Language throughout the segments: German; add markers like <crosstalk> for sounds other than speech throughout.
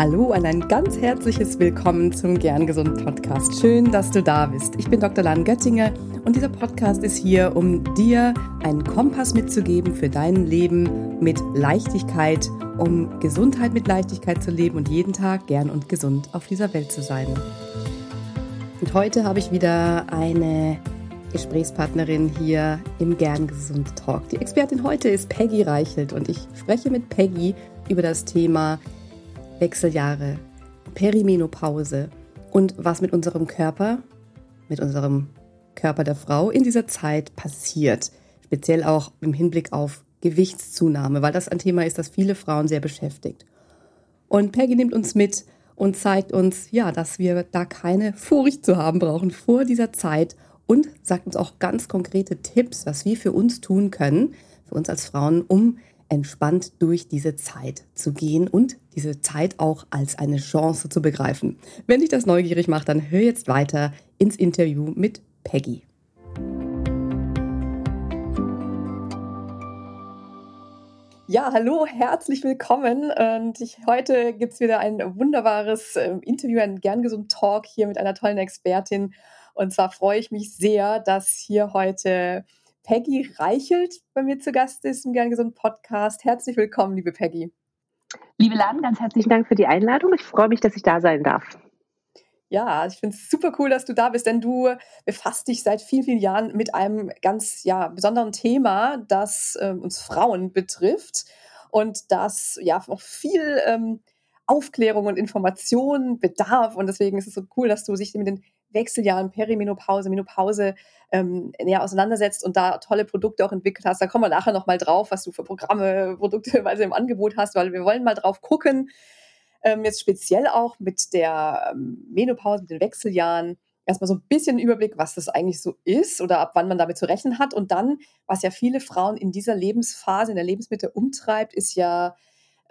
Hallo und ein ganz herzliches Willkommen zum Gern Gesund Podcast. Schön, dass du da bist. Ich bin Dr. Lan Göttinger und dieser Podcast ist hier, um dir einen Kompass mitzugeben für dein Leben mit Leichtigkeit, um Gesundheit mit Leichtigkeit zu leben und jeden Tag gern und gesund auf dieser Welt zu sein. Und heute habe ich wieder eine Gesprächspartnerin hier im Gern Gesund Talk. Die Expertin heute ist Peggy Reichelt und ich spreche mit Peggy über das Thema Wechseljahre, Perimenopause und was mit unserem Körper, mit unserem Körper der Frau in dieser Zeit passiert. Speziell auch im Hinblick auf Gewichtszunahme, weil das ein Thema ist, das viele Frauen sehr beschäftigt. Und Peggy nimmt uns mit und zeigt uns, ja, dass wir da keine Furcht zu haben brauchen vor dieser Zeit und sagt uns auch ganz konkrete Tipps, was wir für uns tun können, für uns als Frauen, um entspannt durch diese Zeit zu gehen und diese Zeit auch als eine Chance zu begreifen. Wenn dich das neugierig macht, dann hör jetzt weiter ins Interview mit Peggy. Ja, hallo, herzlich willkommen. Und ich, heute gibt es wieder ein wunderbares äh, Interview, ein gern gesund Talk hier mit einer tollen Expertin. Und zwar freue ich mich sehr, dass hier heute Peggy Reichelt bei mir zu Gast ist im Gern Gesund Podcast. Herzlich willkommen, liebe Peggy. Liebe Lan, ganz herzlichen Dank für die Einladung. Ich freue mich, dass ich da sein darf. Ja, ich finde es super cool, dass du da bist, denn du befasst dich seit vielen, vielen Jahren mit einem ganz ja, besonderen Thema, das äh, uns Frauen betrifft und das ja auch viel ähm, Aufklärung und Information bedarf. Und deswegen ist es so cool, dass du dich mit den Wechseljahren, Perimenopause, Menopause ähm, näher auseinandersetzt und da tolle Produkte auch entwickelt hast. Da kommen wir nachher nochmal drauf, was du für Programme, <laughs> Produkte <laughs> weise im Angebot hast, weil wir wollen mal drauf gucken, ähm, jetzt speziell auch mit der ähm, Menopause, mit den Wechseljahren, erstmal so ein bisschen Überblick, was das eigentlich so ist oder ab wann man damit zu rechnen hat. Und dann, was ja viele Frauen in dieser Lebensphase, in der Lebensmitte umtreibt, ist ja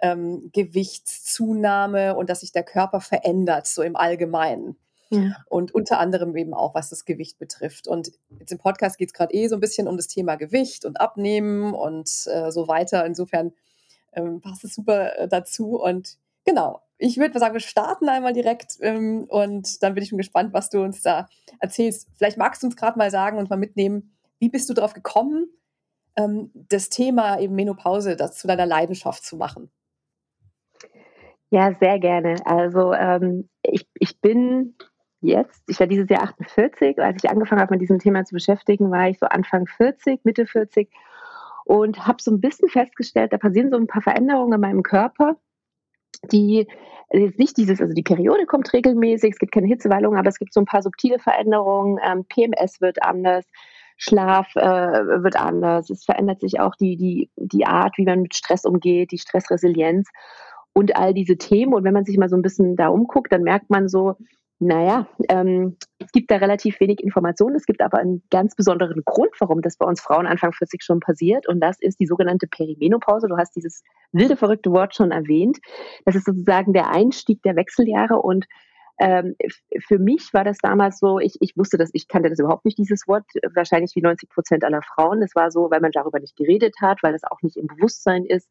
ähm, Gewichtszunahme und dass sich der Körper verändert, so im Allgemeinen. Ja. Und unter anderem eben auch, was das Gewicht betrifft. Und jetzt im Podcast geht es gerade eh so ein bisschen um das Thema Gewicht und Abnehmen und äh, so weiter. Insofern ähm, passt es super äh, dazu. Und genau, ich würde sagen, wir starten einmal direkt ähm, und dann bin ich schon gespannt, was du uns da erzählst. Vielleicht magst du uns gerade mal sagen und mal mitnehmen, wie bist du darauf gekommen, ähm, das Thema eben Menopause das zu deiner Leidenschaft zu machen? Ja, sehr gerne. Also ähm, ich, ich bin jetzt, ich war dieses Jahr 48, als ich angefangen habe, mit diesem Thema zu beschäftigen, war ich so Anfang 40, Mitte 40 und habe so ein bisschen festgestellt, da passieren so ein paar Veränderungen in meinem Körper, die jetzt nicht dieses, also die Periode kommt regelmäßig, es gibt keine Hitzewallung, aber es gibt so ein paar subtile Veränderungen, ähm, PMS wird anders, Schlaf äh, wird anders, es verändert sich auch die, die, die Art, wie man mit Stress umgeht, die Stressresilienz und all diese Themen. Und wenn man sich mal so ein bisschen da umguckt, dann merkt man so, naja, ähm, es gibt da relativ wenig Informationen. Es gibt aber einen ganz besonderen Grund, warum das bei uns Frauen Anfang 40 schon passiert. Und das ist die sogenannte Perimenopause. Du hast dieses wilde, verrückte Wort schon erwähnt. Das ist sozusagen der Einstieg der Wechseljahre. Und ähm, für mich war das damals so, ich, ich wusste das, ich kannte das überhaupt nicht, dieses Wort, wahrscheinlich wie 90 Prozent aller Frauen. Das war so, weil man darüber nicht geredet hat, weil das auch nicht im Bewusstsein ist.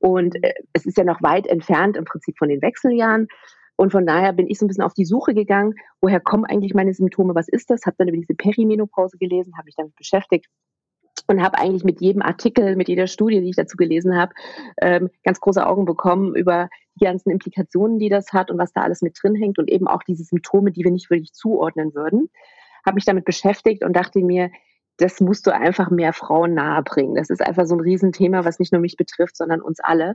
Und äh, es ist ja noch weit entfernt im Prinzip von den Wechseljahren. Und von daher bin ich so ein bisschen auf die Suche gegangen, woher kommen eigentlich meine Symptome, was ist das? Habe dann über diese Perimenopause gelesen, habe mich damit beschäftigt und habe eigentlich mit jedem Artikel, mit jeder Studie, die ich dazu gelesen habe, ähm, ganz große Augen bekommen über die ganzen Implikationen, die das hat und was da alles mit drin hängt und eben auch diese Symptome, die wir nicht wirklich zuordnen würden. Habe mich damit beschäftigt und dachte mir, das musst du einfach mehr Frauen nahebringen. Das ist einfach so ein Riesenthema, was nicht nur mich betrifft, sondern uns alle.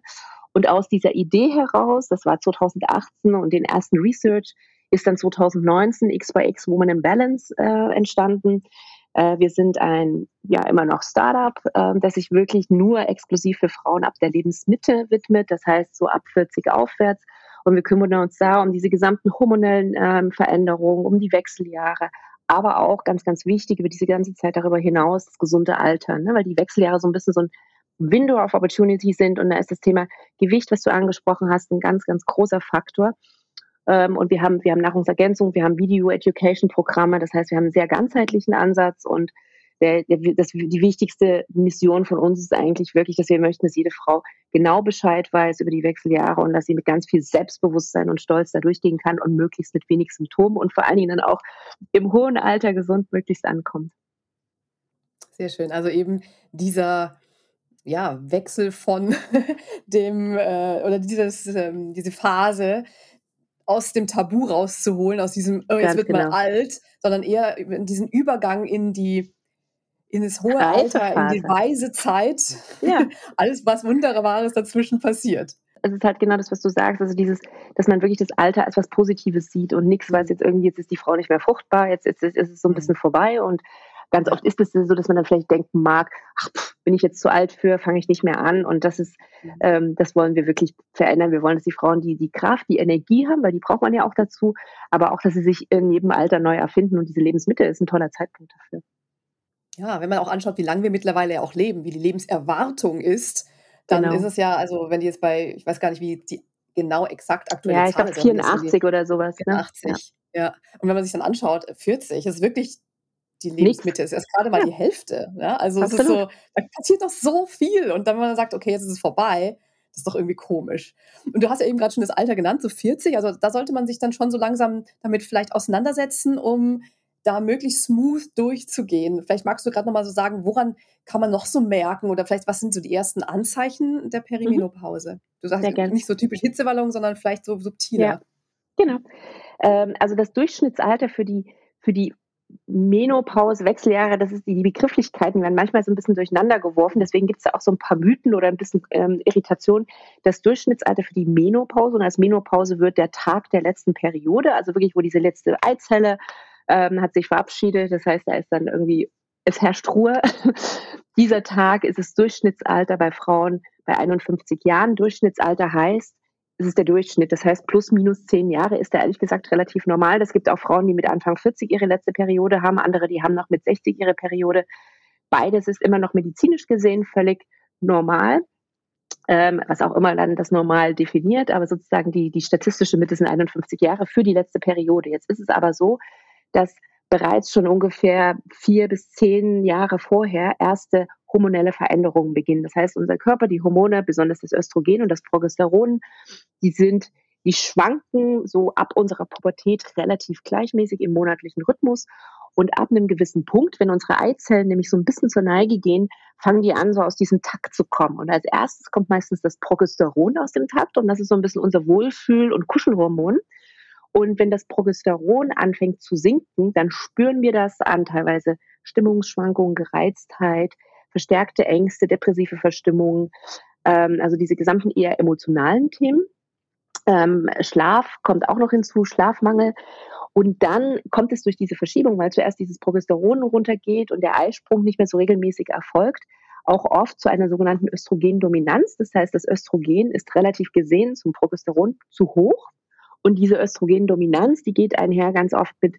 Und aus dieser Idee heraus, das war 2018 und den ersten Research, ist dann 2019 X by X Woman in Balance äh, entstanden. Äh, wir sind ein, ja, immer noch Startup, äh, das sich wirklich nur exklusiv für Frauen ab der Lebensmitte widmet, das heißt so ab 40 aufwärts. Und wir kümmern uns da um diese gesamten hormonellen ähm, Veränderungen, um die Wechseljahre, aber auch ganz, ganz wichtig über diese ganze Zeit darüber hinaus das gesunde Altern, ne? weil die Wechseljahre so ein bisschen so ein Window of Opportunity sind. Und da ist das Thema Gewicht, was du angesprochen hast, ein ganz, ganz großer Faktor. Ähm, und wir haben, wir haben Nahrungsergänzung, wir haben Video Education Programme. Das heißt, wir haben einen sehr ganzheitlichen Ansatz und der, der, das, die wichtigste Mission von uns ist eigentlich wirklich, dass wir möchten, dass jede Frau genau Bescheid weiß über die Wechseljahre und dass sie mit ganz viel Selbstbewusstsein und Stolz da durchgehen kann und möglichst mit wenig Symptomen und vor allen Dingen dann auch im hohen Alter gesund möglichst ankommt. Sehr schön. Also eben dieser ja, Wechsel von <laughs> dem äh, oder dieses, ähm, diese Phase aus dem Tabu rauszuholen, aus diesem, oh, jetzt Ganz wird genau. man alt, sondern eher in diesen Übergang in die in das hohe Alter, in die weise Zeit, ja. <laughs> alles was Wunderbares dazwischen passiert. Es ist halt genau das, was du sagst, also dieses, dass man wirklich das Alter als was Positives sieht und nichts, was jetzt irgendwie, jetzt ist die Frau nicht mehr fruchtbar, jetzt ist, ist, ist es so ein mhm. bisschen vorbei und ganz oft ist es so, dass man dann vielleicht denken mag, ach, pff, bin ich jetzt zu alt für, fange ich nicht mehr an. Und das ist, mhm. ähm, das wollen wir wirklich verändern. Wir wollen, dass die Frauen die, die Kraft, die Energie haben, weil die braucht man ja auch dazu, aber auch, dass sie sich in jedem Alter neu erfinden. Und diese Lebensmittel ist ein toller Zeitpunkt dafür. Ja, wenn man auch anschaut, wie lange wir mittlerweile auch leben, wie die Lebenserwartung ist, dann genau. ist es ja, also wenn die jetzt bei, ich weiß gar nicht, wie die genau exakt aktuell ja, ich glaube 84 oder sowas. 84, ne? ja. ja. Und wenn man sich dann anschaut, 40 ist wirklich die Lebensmittel ist erst gerade mal ja. die Hälfte. Ja? Also es ist so, da passiert doch so viel. Und dann, wenn man sagt, okay, jetzt ist es vorbei, das ist doch irgendwie komisch. Und du hast ja eben gerade schon das Alter genannt, so 40. Also da sollte man sich dann schon so langsam damit vielleicht auseinandersetzen, um da möglichst smooth durchzugehen. Vielleicht magst du gerade nochmal so sagen, woran kann man noch so merken oder vielleicht was sind so die ersten Anzeichen der mhm. Perimenopause? Mhm. Du sagst nicht so typisch Hitzewallung, sondern vielleicht so subtiler. Ja, genau. Ähm, also das Durchschnittsalter für die, für die Menopause, Wechseljahre, das ist die, Begrifflichkeiten werden manchmal so ein bisschen durcheinander geworfen. Deswegen gibt es da auch so ein paar Mythen oder ein bisschen ähm, Irritation. Das Durchschnittsalter für die Menopause und als Menopause wird der Tag der letzten Periode, also wirklich, wo diese letzte Eizelle ähm, hat sich verabschiedet. Das heißt, da ist dann irgendwie, es herrscht Ruhe. <laughs> Dieser Tag ist das Durchschnittsalter bei Frauen bei 51 Jahren. Durchschnittsalter heißt, das ist der Durchschnitt. Das heißt, plus minus zehn Jahre ist da ehrlich gesagt relativ normal. Es gibt auch Frauen, die mit Anfang 40 ihre letzte Periode haben, andere, die haben noch mit 60 ihre Periode. Beides ist immer noch medizinisch gesehen völlig normal. Ähm, was auch immer dann das normal definiert, aber sozusagen die, die statistische Mitte sind 51 Jahre für die letzte Periode. Jetzt ist es aber so, dass bereits schon ungefähr vier bis zehn Jahre vorher erste hormonelle Veränderungen beginnen. Das heißt, unser Körper, die Hormone, besonders das Östrogen und das Progesteron, die sind, die schwanken so ab unserer Pubertät relativ gleichmäßig im monatlichen Rhythmus. Und ab einem gewissen Punkt, wenn unsere Eizellen nämlich so ein bisschen zur Neige gehen, fangen die an, so aus diesem Takt zu kommen. Und als erstes kommt meistens das Progesteron aus dem Takt und das ist so ein bisschen unser Wohlfühl- und Kuschelhormon. Und wenn das Progesteron anfängt zu sinken, dann spüren wir das an teilweise Stimmungsschwankungen, Gereiztheit, verstärkte Ängste, depressive Verstimmungen, ähm, also diese gesamten eher emotionalen Themen. Ähm, Schlaf kommt auch noch hinzu, Schlafmangel. Und dann kommt es durch diese Verschiebung, weil zuerst dieses Progesteron runtergeht und der Eisprung nicht mehr so regelmäßig erfolgt, auch oft zu einer sogenannten Östrogendominanz. Das heißt, das Östrogen ist relativ gesehen zum Progesteron zu hoch. Und diese Östrogendominanz, die geht einher ganz oft mit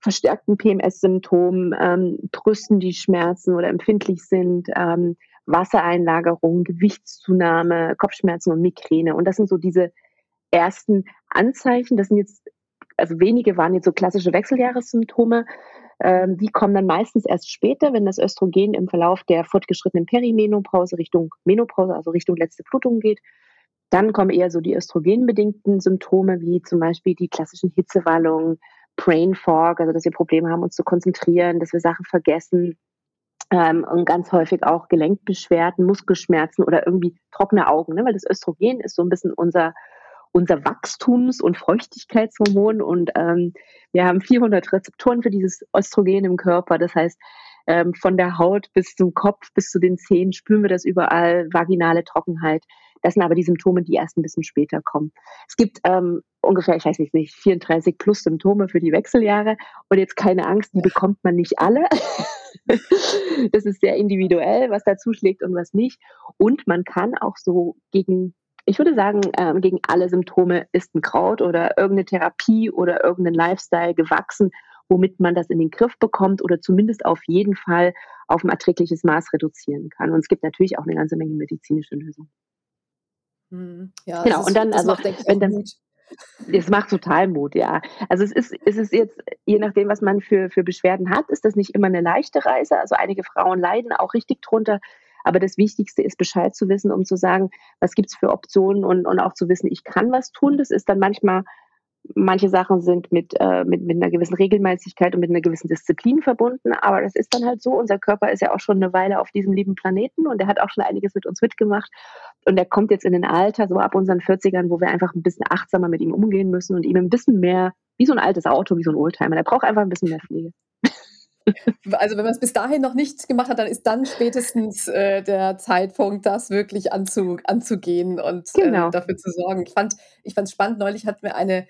verstärkten PMS-Symptomen, ähm, Brüsten, die schmerzen oder empfindlich sind, ähm, Wassereinlagerung, Gewichtszunahme, Kopfschmerzen und Migräne. Und das sind so diese ersten Anzeichen. Das sind jetzt, also wenige waren jetzt so klassische Wechseljahressymptome. Ähm, die kommen dann meistens erst später, wenn das Östrogen im Verlauf der fortgeschrittenen Perimenopause Richtung Menopause, also Richtung letzte Blutung geht. Dann kommen eher so die östrogenbedingten Symptome, wie zum Beispiel die klassischen Hitzewallungen, Brain Fog, also dass wir Probleme haben, uns zu konzentrieren, dass wir Sachen vergessen ähm, und ganz häufig auch Gelenkbeschwerden, Muskelschmerzen oder irgendwie trockene Augen, ne? weil das Östrogen ist so ein bisschen unser unser Wachstums- und Feuchtigkeitshormon und ähm, wir haben 400 Rezeptoren für dieses Östrogen im Körper. Das heißt, ähm, von der Haut bis zum Kopf, bis zu den Zähnen spüren wir das überall, vaginale Trockenheit. Das sind aber die Symptome, die erst ein bisschen später kommen. Es gibt ähm, ungefähr, ich weiß nicht, 34 plus Symptome für die Wechseljahre. Und jetzt keine Angst, die bekommt man nicht alle. <laughs> das ist sehr individuell, was da zuschlägt und was nicht. Und man kann auch so gegen ich würde sagen, ähm, gegen alle Symptome ist ein Kraut oder irgendeine Therapie oder irgendein Lifestyle gewachsen, womit man das in den Griff bekommt oder zumindest auf jeden Fall auf ein erträgliches Maß reduzieren kann. Und es gibt natürlich auch eine ganze Menge medizinische Lösungen. Mhm. Ja, genau. Ist, und dann, also, wenn dann, Es macht total Mut, ja. Also es ist, es ist jetzt, je nachdem, was man für, für Beschwerden hat, ist das nicht immer eine leichte Reise. Also einige Frauen leiden auch richtig drunter. Aber das Wichtigste ist, Bescheid zu wissen, um zu sagen, was gibt es für Optionen und, und auch zu wissen, ich kann was tun. Das ist dann manchmal manche Sachen sind mit, äh, mit, mit einer gewissen Regelmäßigkeit und mit einer gewissen Disziplin verbunden, aber das ist dann halt so. Unser Körper ist ja auch schon eine Weile auf diesem lieben Planeten und er hat auch schon einiges mit uns mitgemacht. Und er kommt jetzt in ein Alter, so ab unseren 40ern, wo wir einfach ein bisschen achtsamer mit ihm umgehen müssen und ihm ein bisschen mehr, wie so ein altes Auto, wie so ein Oldtimer. Der braucht einfach ein bisschen mehr Pflege. <laughs> Also wenn man es bis dahin noch nicht gemacht hat, dann ist dann spätestens äh, der Zeitpunkt, das wirklich anzu, anzugehen und äh, genau. äh, dafür zu sorgen. Ich fand ich fand es spannend, neulich hat mir eine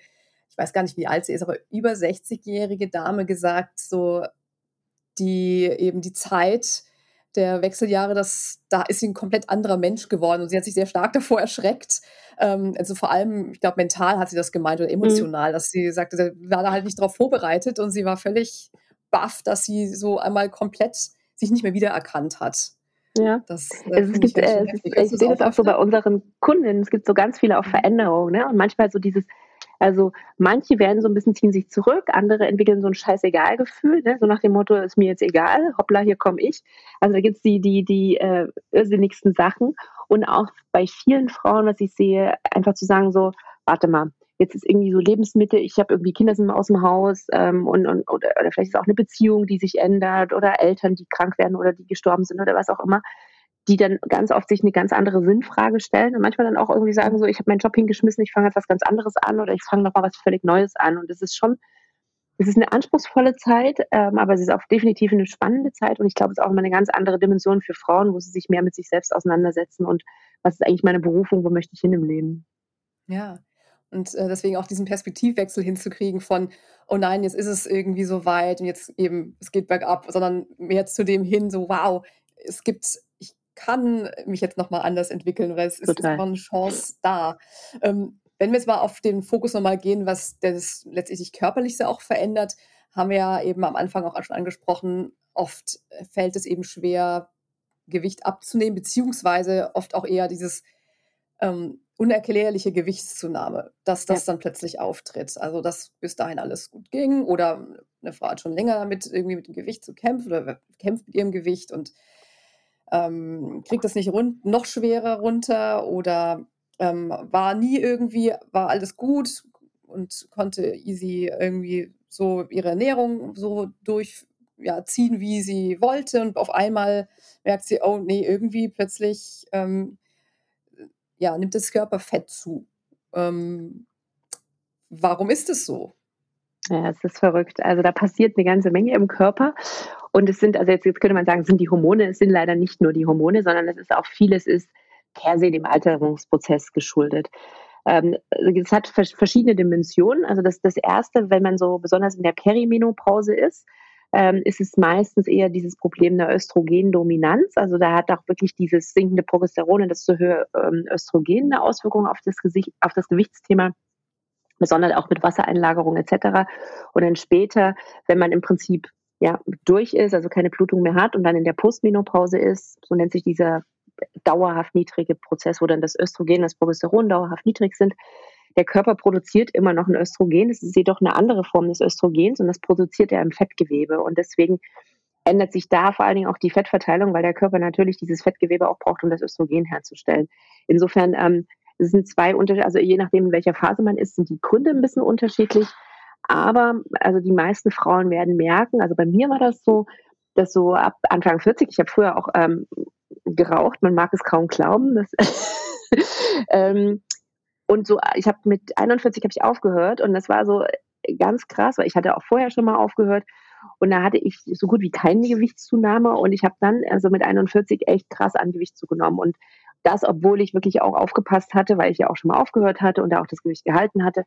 ich weiß gar nicht, wie alt sie ist, aber über 60-jährige Dame gesagt, so die eben die Zeit der Wechseljahre, das, da ist sie ein komplett anderer Mensch geworden und sie hat sich sehr stark <laughs> davor erschreckt. Ähm, also vor allem, ich glaube, mental hat sie das gemeint oder mhm. emotional, mhm. dass sie sagte, sie war da halt nicht darauf vorbereitet und sie war völlig baff, dass sie so einmal komplett sich nicht mehr wiedererkannt hat. Ja, das, äh, es gibt, äh, ich, ich sehe das auch so bei unseren Kunden. Es gibt so ganz viele auch mhm. Veränderungen. Ne? Und manchmal so dieses, also manche werden so ein bisschen ziehen sich zurück, andere entwickeln so ein Scheißegal-Gefühl, ne? so nach dem Motto, ist mir jetzt egal, hoppla, hier komme ich. Also da gibt es die, die, die äh, irrsinnigsten Sachen. Und auch bei vielen Frauen, was ich sehe, einfach zu sagen so, warte mal, jetzt ist irgendwie so Lebensmittel, ich habe irgendwie Kinder sind aus dem Haus ähm, und, und oder, oder vielleicht ist auch eine Beziehung, die sich ändert oder Eltern, die krank werden oder die gestorben sind oder was auch immer die dann ganz oft sich eine ganz andere Sinnfrage stellen und manchmal dann auch irgendwie sagen, so, ich habe meinen Job hingeschmissen, ich fange jetzt was ganz anderes an oder ich fange nochmal was völlig Neues an. Und es ist schon, es ist eine anspruchsvolle Zeit, ähm, aber es ist auch definitiv eine spannende Zeit und ich glaube, es ist auch immer eine ganz andere Dimension für Frauen, wo sie sich mehr mit sich selbst auseinandersetzen und was ist eigentlich meine Berufung, wo möchte ich hin im Leben. Ja, und äh, deswegen auch diesen Perspektivwechsel hinzukriegen von, oh nein, jetzt ist es irgendwie so weit und jetzt eben, es geht bergab, sondern mehr zu dem hin, so wow, es gibt kann mich jetzt nochmal anders entwickeln oder es ist, ist immer eine Chance da. Ähm, wenn wir jetzt mal auf den Fokus nochmal gehen, was das letztendlich körperlich auch verändert, haben wir ja eben am Anfang auch schon angesprochen, oft fällt es eben schwer, Gewicht abzunehmen, beziehungsweise oft auch eher dieses ähm, unerklärliche Gewichtszunahme, dass das ja. dann plötzlich auftritt. Also, dass bis dahin alles gut ging oder eine Frau hat schon länger damit irgendwie mit dem Gewicht zu kämpfen oder kämpft mit ihrem Gewicht und ähm, kriegt das nicht rund, noch schwerer runter oder ähm, war nie irgendwie, war alles gut und konnte easy irgendwie so ihre Ernährung so durchziehen, ja, wie sie wollte und auf einmal merkt sie, oh nee, irgendwie plötzlich ähm, ja, nimmt das Körperfett zu. Ähm, warum ist es so? Ja, es ist verrückt. Also da passiert eine ganze Menge im Körper. Und es sind, also jetzt, jetzt könnte man sagen, sind die Hormone, es sind leider nicht nur die Hormone, sondern es ist auch vieles ist per se dem Alterungsprozess geschuldet. Ähm, es hat verschiedene Dimensionen. Also das, das erste, wenn man so besonders in der Perimenopause ist, ähm, ist es meistens eher dieses Problem der Östrogendominanz. Also da hat auch wirklich dieses sinkende Progesteron und das zu höher ähm, Östrogen eine Auswirkung auf das, Gesicht, auf das Gewichtsthema besonders auch mit Wassereinlagerung etc. Und dann später, wenn man im Prinzip ja, durch ist, also keine Blutung mehr hat und dann in der Postmenopause ist, so nennt sich dieser dauerhaft niedrige Prozess, wo dann das Östrogen, das Progesteron dauerhaft niedrig sind. Der Körper produziert immer noch ein Östrogen, das ist jedoch eine andere Form des Östrogens und das produziert er im Fettgewebe und deswegen ändert sich da vor allen Dingen auch die Fettverteilung, weil der Körper natürlich dieses Fettgewebe auch braucht, um das Östrogen herzustellen. Insofern ähm, es sind zwei Unterschiede, also je nachdem, in welcher Phase man ist, sind die Gründe ein bisschen unterschiedlich. Aber also die meisten Frauen werden merken, also bei mir war das so, dass so ab Anfang 40, ich habe früher auch ähm, geraucht, man mag es kaum glauben. Dass, <laughs> ähm, und so, ich habe mit 41 habe ich aufgehört und das war so ganz krass, weil ich hatte auch vorher schon mal aufgehört und da hatte ich so gut wie keine Gewichtszunahme und ich habe dann also mit 41 echt krass an Gewicht zugenommen und das, obwohl ich wirklich auch aufgepasst hatte, weil ich ja auch schon mal aufgehört hatte und da auch das Gewicht gehalten hatte.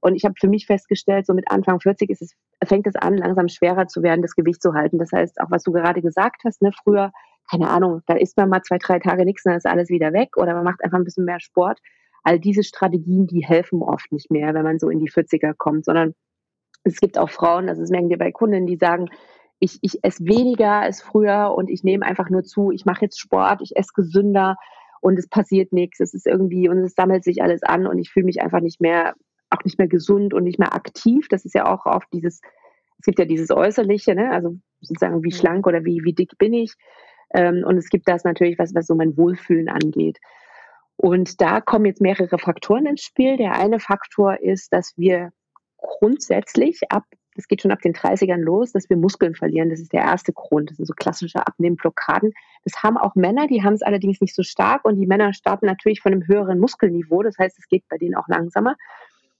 Und ich habe für mich festgestellt, so mit Anfang 40 ist es, fängt es an, langsam schwerer zu werden, das Gewicht zu halten. Das heißt, auch was du gerade gesagt hast, ne, früher, keine Ahnung, da isst man mal zwei, drei Tage nichts, dann ist alles wieder weg oder man macht einfach ein bisschen mehr Sport. All diese Strategien, die helfen oft nicht mehr, wenn man so in die 40er kommt, sondern es gibt auch Frauen, also das merken wir bei Kunden, die sagen, ich, ich esse weniger als früher und ich nehme einfach nur zu, ich mache jetzt Sport, ich esse gesünder und es passiert nichts. Es ist irgendwie und es sammelt sich alles an und ich fühle mich einfach nicht mehr auch nicht mehr gesund und nicht mehr aktiv. Das ist ja auch oft dieses, es gibt ja dieses Äußerliche, ne? also sozusagen wie schlank oder wie, wie dick bin ich. Ähm, und es gibt das natürlich, was, was so mein Wohlfühlen angeht. Und da kommen jetzt mehrere Faktoren ins Spiel. Der eine Faktor ist, dass wir grundsätzlich ab, das geht schon ab den 30ern los, dass wir Muskeln verlieren. Das ist der erste Grund. Das sind so klassische Abnehmblockaden. Das haben auch Männer, die haben es allerdings nicht so stark und die Männer starten natürlich von einem höheren Muskelniveau. Das heißt, es geht bei denen auch langsamer.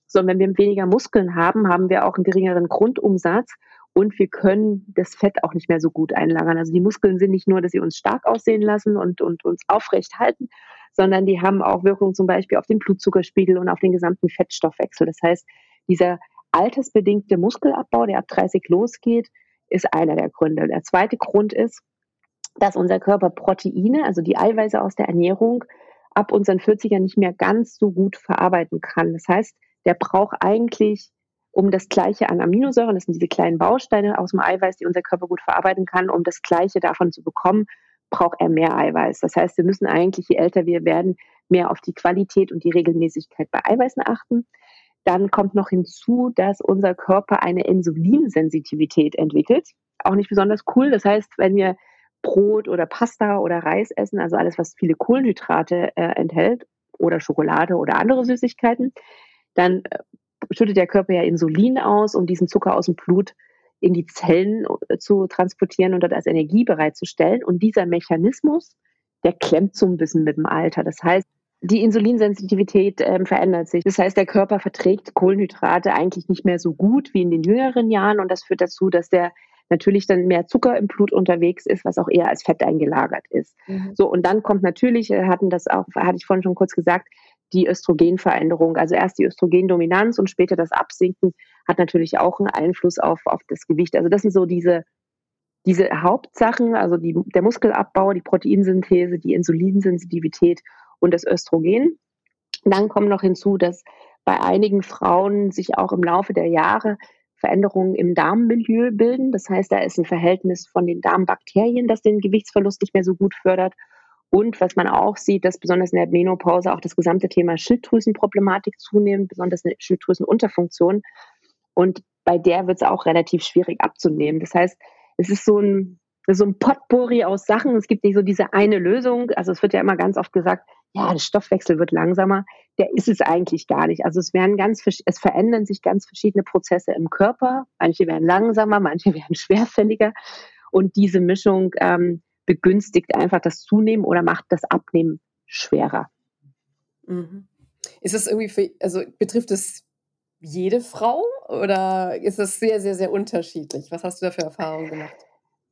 So, und wenn wir weniger Muskeln haben, haben wir auch einen geringeren Grundumsatz und wir können das Fett auch nicht mehr so gut einlagern. Also die Muskeln sind nicht nur, dass sie uns stark aussehen lassen und, und uns aufrecht halten, sondern die haben auch Wirkung zum Beispiel auf den Blutzuckerspiegel und auf den gesamten Fettstoffwechsel. Das heißt, dieser altersbedingte Muskelabbau, der ab 30 losgeht, ist einer der Gründe. Der zweite Grund ist, dass unser Körper Proteine, also die Eiweiße aus der Ernährung, ab unseren 40ern nicht mehr ganz so gut verarbeiten kann. Das heißt, der braucht eigentlich um das Gleiche an Aminosäuren, das sind diese kleinen Bausteine aus dem Eiweiß, die unser Körper gut verarbeiten kann, um das Gleiche davon zu bekommen, braucht er mehr Eiweiß. Das heißt, wir müssen eigentlich, je älter wir werden, mehr auf die Qualität und die Regelmäßigkeit bei Eiweißen achten. Dann kommt noch hinzu, dass unser Körper eine Insulinsensitivität entwickelt. Auch nicht besonders cool. Das heißt, wenn wir Brot oder Pasta oder Reis essen, also alles, was viele Kohlenhydrate äh, enthält, oder Schokolade oder andere Süßigkeiten, dann äh, schüttet der Körper ja Insulin aus, um diesen Zucker aus dem Blut in die Zellen äh, zu transportieren und dort als Energie bereitzustellen. Und dieser Mechanismus, der klemmt so ein bisschen mit dem Alter. Das heißt, die Insulinsensitivität äh, verändert sich. Das heißt, der Körper verträgt Kohlenhydrate eigentlich nicht mehr so gut wie in den jüngeren Jahren und das führt dazu, dass der natürlich dann mehr Zucker im Blut unterwegs ist, was auch eher als Fett eingelagert ist. Mhm. So und dann kommt natürlich, äh, hatten das auch, hatte ich vorhin schon kurz gesagt, die Östrogenveränderung. Also erst die Östrogendominanz und später das Absinken hat natürlich auch einen Einfluss auf, auf das Gewicht. Also das sind so diese, diese Hauptsachen, also die, der Muskelabbau, die Proteinsynthese, die Insulinsensitivität und das Östrogen. Dann kommt noch hinzu, dass bei einigen Frauen sich auch im Laufe der Jahre Veränderungen im Darmmilieu bilden. Das heißt, da ist ein Verhältnis von den Darmbakterien, das den Gewichtsverlust nicht mehr so gut fördert und was man auch sieht, dass besonders in der Menopause auch das gesamte Thema Schilddrüsenproblematik zunimmt, besonders eine Schilddrüsenunterfunktion. Und bei der wird es auch relativ schwierig abzunehmen. Das heißt, es ist so ein, so ein Potpourri aus Sachen. Es gibt nicht so diese eine Lösung. Also es wird ja immer ganz oft gesagt, ja, der Stoffwechsel wird langsamer. Der ist es eigentlich gar nicht. Also es werden ganz, es verändern sich ganz verschiedene Prozesse im Körper. Manche werden langsamer, manche <laughs> werden schwerfälliger. Und diese Mischung ähm, begünstigt einfach das Zunehmen oder macht das Abnehmen schwerer. Mhm. Ist das irgendwie für, also betrifft es jede Frau oder ist das sehr, sehr, sehr unterschiedlich? Was hast du da für Erfahrungen gemacht?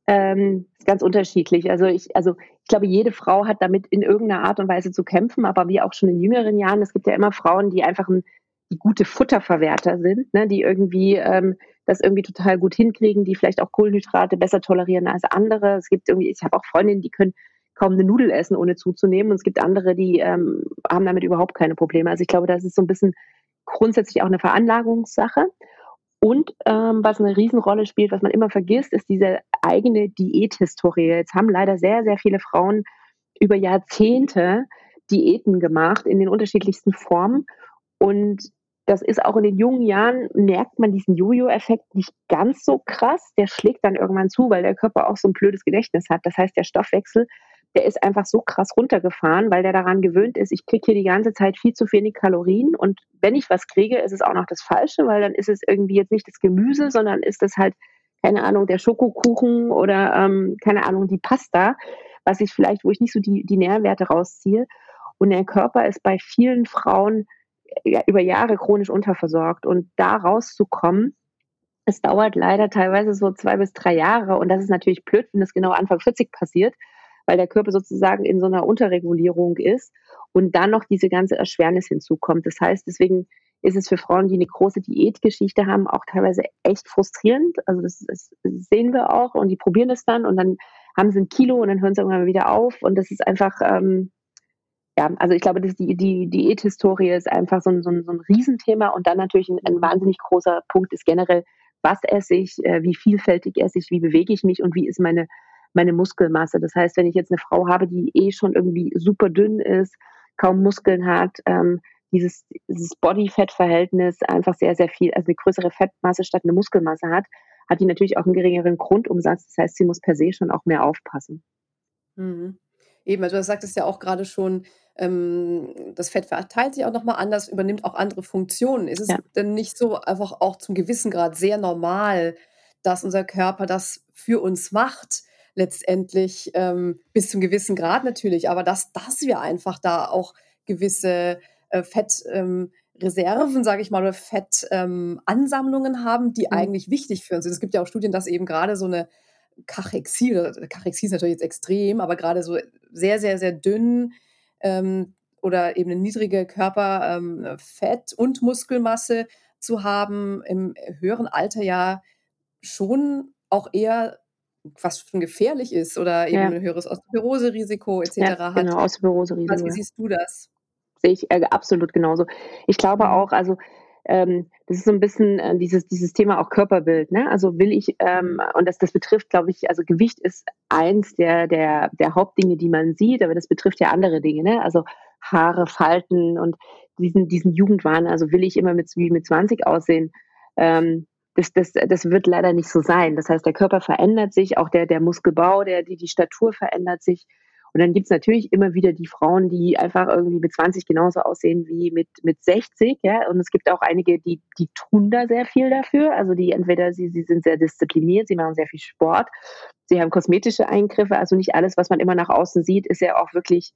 Ähm, ganz unterschiedlich. Also ich, also ich glaube, jede Frau hat damit in irgendeiner Art und Weise zu kämpfen, aber wie auch schon in jüngeren Jahren, es gibt ja immer Frauen, die einfach ein, die gute Futterverwerter sind, ne, die irgendwie ähm, das irgendwie total gut hinkriegen, die vielleicht auch Kohlenhydrate besser tolerieren als andere. Es gibt irgendwie, ich habe auch Freundinnen, die können kaum eine Nudel essen, ohne zuzunehmen. Und es gibt andere, die ähm, haben damit überhaupt keine Probleme. Also ich glaube, das ist so ein bisschen grundsätzlich auch eine Veranlagungssache. Und ähm, was eine Riesenrolle spielt, was man immer vergisst, ist diese eigene Diäthistorie. Jetzt haben leider sehr, sehr viele Frauen über Jahrzehnte Diäten gemacht in den unterschiedlichsten Formen. Und das ist auch in den jungen Jahren, merkt man diesen Jojo-Effekt nicht ganz so krass. Der schlägt dann irgendwann zu, weil der Körper auch so ein blödes Gedächtnis hat. Das heißt, der Stoffwechsel, der ist einfach so krass runtergefahren, weil der daran gewöhnt ist, ich kriege hier die ganze Zeit viel zu wenig Kalorien und wenn ich was kriege, ist es auch noch das Falsche, weil dann ist es irgendwie jetzt nicht das Gemüse, sondern ist es halt, keine Ahnung, der Schokokuchen oder ähm, keine Ahnung, die Pasta, was ich vielleicht, wo ich nicht so die, die Nährwerte rausziehe. Und der Körper ist bei vielen Frauen ja, über Jahre chronisch unterversorgt. Und da rauszukommen, es dauert leider teilweise so zwei bis drei Jahre. Und das ist natürlich blöd, wenn das genau Anfang 40 passiert, weil der Körper sozusagen in so einer Unterregulierung ist und dann noch diese ganze Erschwernis hinzukommt. Das heißt, deswegen ist es für Frauen, die eine große Diätgeschichte haben, auch teilweise echt frustrierend. Also das, das sehen wir auch und die probieren das dann und dann haben sie ein Kilo und dann hören sie irgendwann wieder auf. Und das ist einfach, ähm, ja, also ich glaube, das die, die Diäthistorie ist einfach so ein, so, ein, so ein Riesenthema und dann natürlich ein, ein wahnsinnig großer Punkt ist generell, was esse ich, äh, wie vielfältig esse ich, wie bewege ich mich und wie ist meine, meine Muskelmasse. Das heißt, wenn ich jetzt eine Frau habe, die eh schon irgendwie super dünn ist, kaum Muskeln hat, ähm, dieses, dieses Body-Fett-Verhältnis einfach sehr, sehr viel, also eine größere Fettmasse statt eine Muskelmasse hat, hat die natürlich auch einen geringeren Grundumsatz. Das heißt, sie muss per se schon auch mehr aufpassen. Mhm. Eben, also du sagtest ja auch gerade schon, das Fett verteilt sich auch nochmal anders, übernimmt auch andere Funktionen. Ist es ja. denn nicht so einfach auch zum gewissen Grad sehr normal, dass unser Körper das für uns macht? Letztendlich ähm, bis zum gewissen Grad natürlich, aber dass, dass wir einfach da auch gewisse äh, Fettreserven, ähm, sage ich mal, oder Fettansammlungen ähm, haben, die mhm. eigentlich wichtig für uns sind. Es gibt ja auch Studien, dass eben gerade so eine Kachexie, Kachexie ist natürlich jetzt extrem, aber gerade so sehr, sehr, sehr dünn ähm, oder eben eine niedrige Körperfett- ähm, und Muskelmasse zu haben, im höheren Alter ja schon auch eher was schon gefährlich ist oder eben ja. ein höheres Osteoporose-Risiko etc. Ja, genau, Osteoporose-Risiko. Wie siehst du das? Sehe ich äh, absolut genauso. Ich glaube mhm. auch, also ähm, das ist so ein bisschen äh, dieses, dieses Thema auch Körperbild. Ne? Also will ich, ähm, und das, das betrifft, glaube ich, also Gewicht ist eins der, der, der Hauptdinge, die man sieht, aber das betrifft ja andere Dinge. Ne? Also Haare, Falten und diesen, diesen Jugendwahn. Also will ich immer mit, wie mit 20 aussehen. Ähm, das, das, das wird leider nicht so sein. Das heißt, der Körper verändert sich, auch der, der Muskelbau, der, die, die Statur verändert sich. Und dann gibt es natürlich immer wieder die Frauen, die einfach irgendwie mit 20 genauso aussehen wie mit, mit 60. Ja? Und es gibt auch einige, die, die tun da sehr viel dafür. Also die entweder sie, sie sind sehr diszipliniert, sie machen sehr viel Sport, sie haben kosmetische Eingriffe. Also nicht alles, was man immer nach außen sieht, ist ja auch wirklich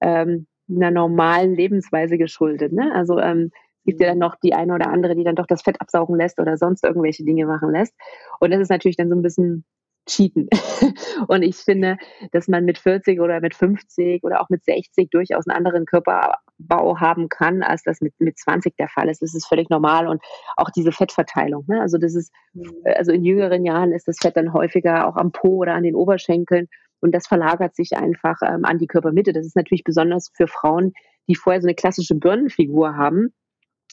ähm, einer normalen Lebensweise geschuldet. Ne? Also ähm, es gibt ja dann noch die eine oder andere, die dann doch das Fett absaugen lässt oder sonst irgendwelche Dinge machen lässt. Und das ist natürlich dann so ein bisschen cheaten. <laughs> Und ich finde, dass man mit 40 oder mit 50 oder auch mit 60 durchaus einen anderen Körperbau haben kann, als das mit, mit 20 der Fall ist. Das ist völlig normal. Und auch diese Fettverteilung. Ne? Also das ist, mhm. also in jüngeren Jahren ist das Fett dann häufiger auch am Po oder an den Oberschenkeln. Und das verlagert sich einfach ähm, an die Körpermitte. Das ist natürlich besonders für Frauen, die vorher so eine klassische Birnenfigur haben,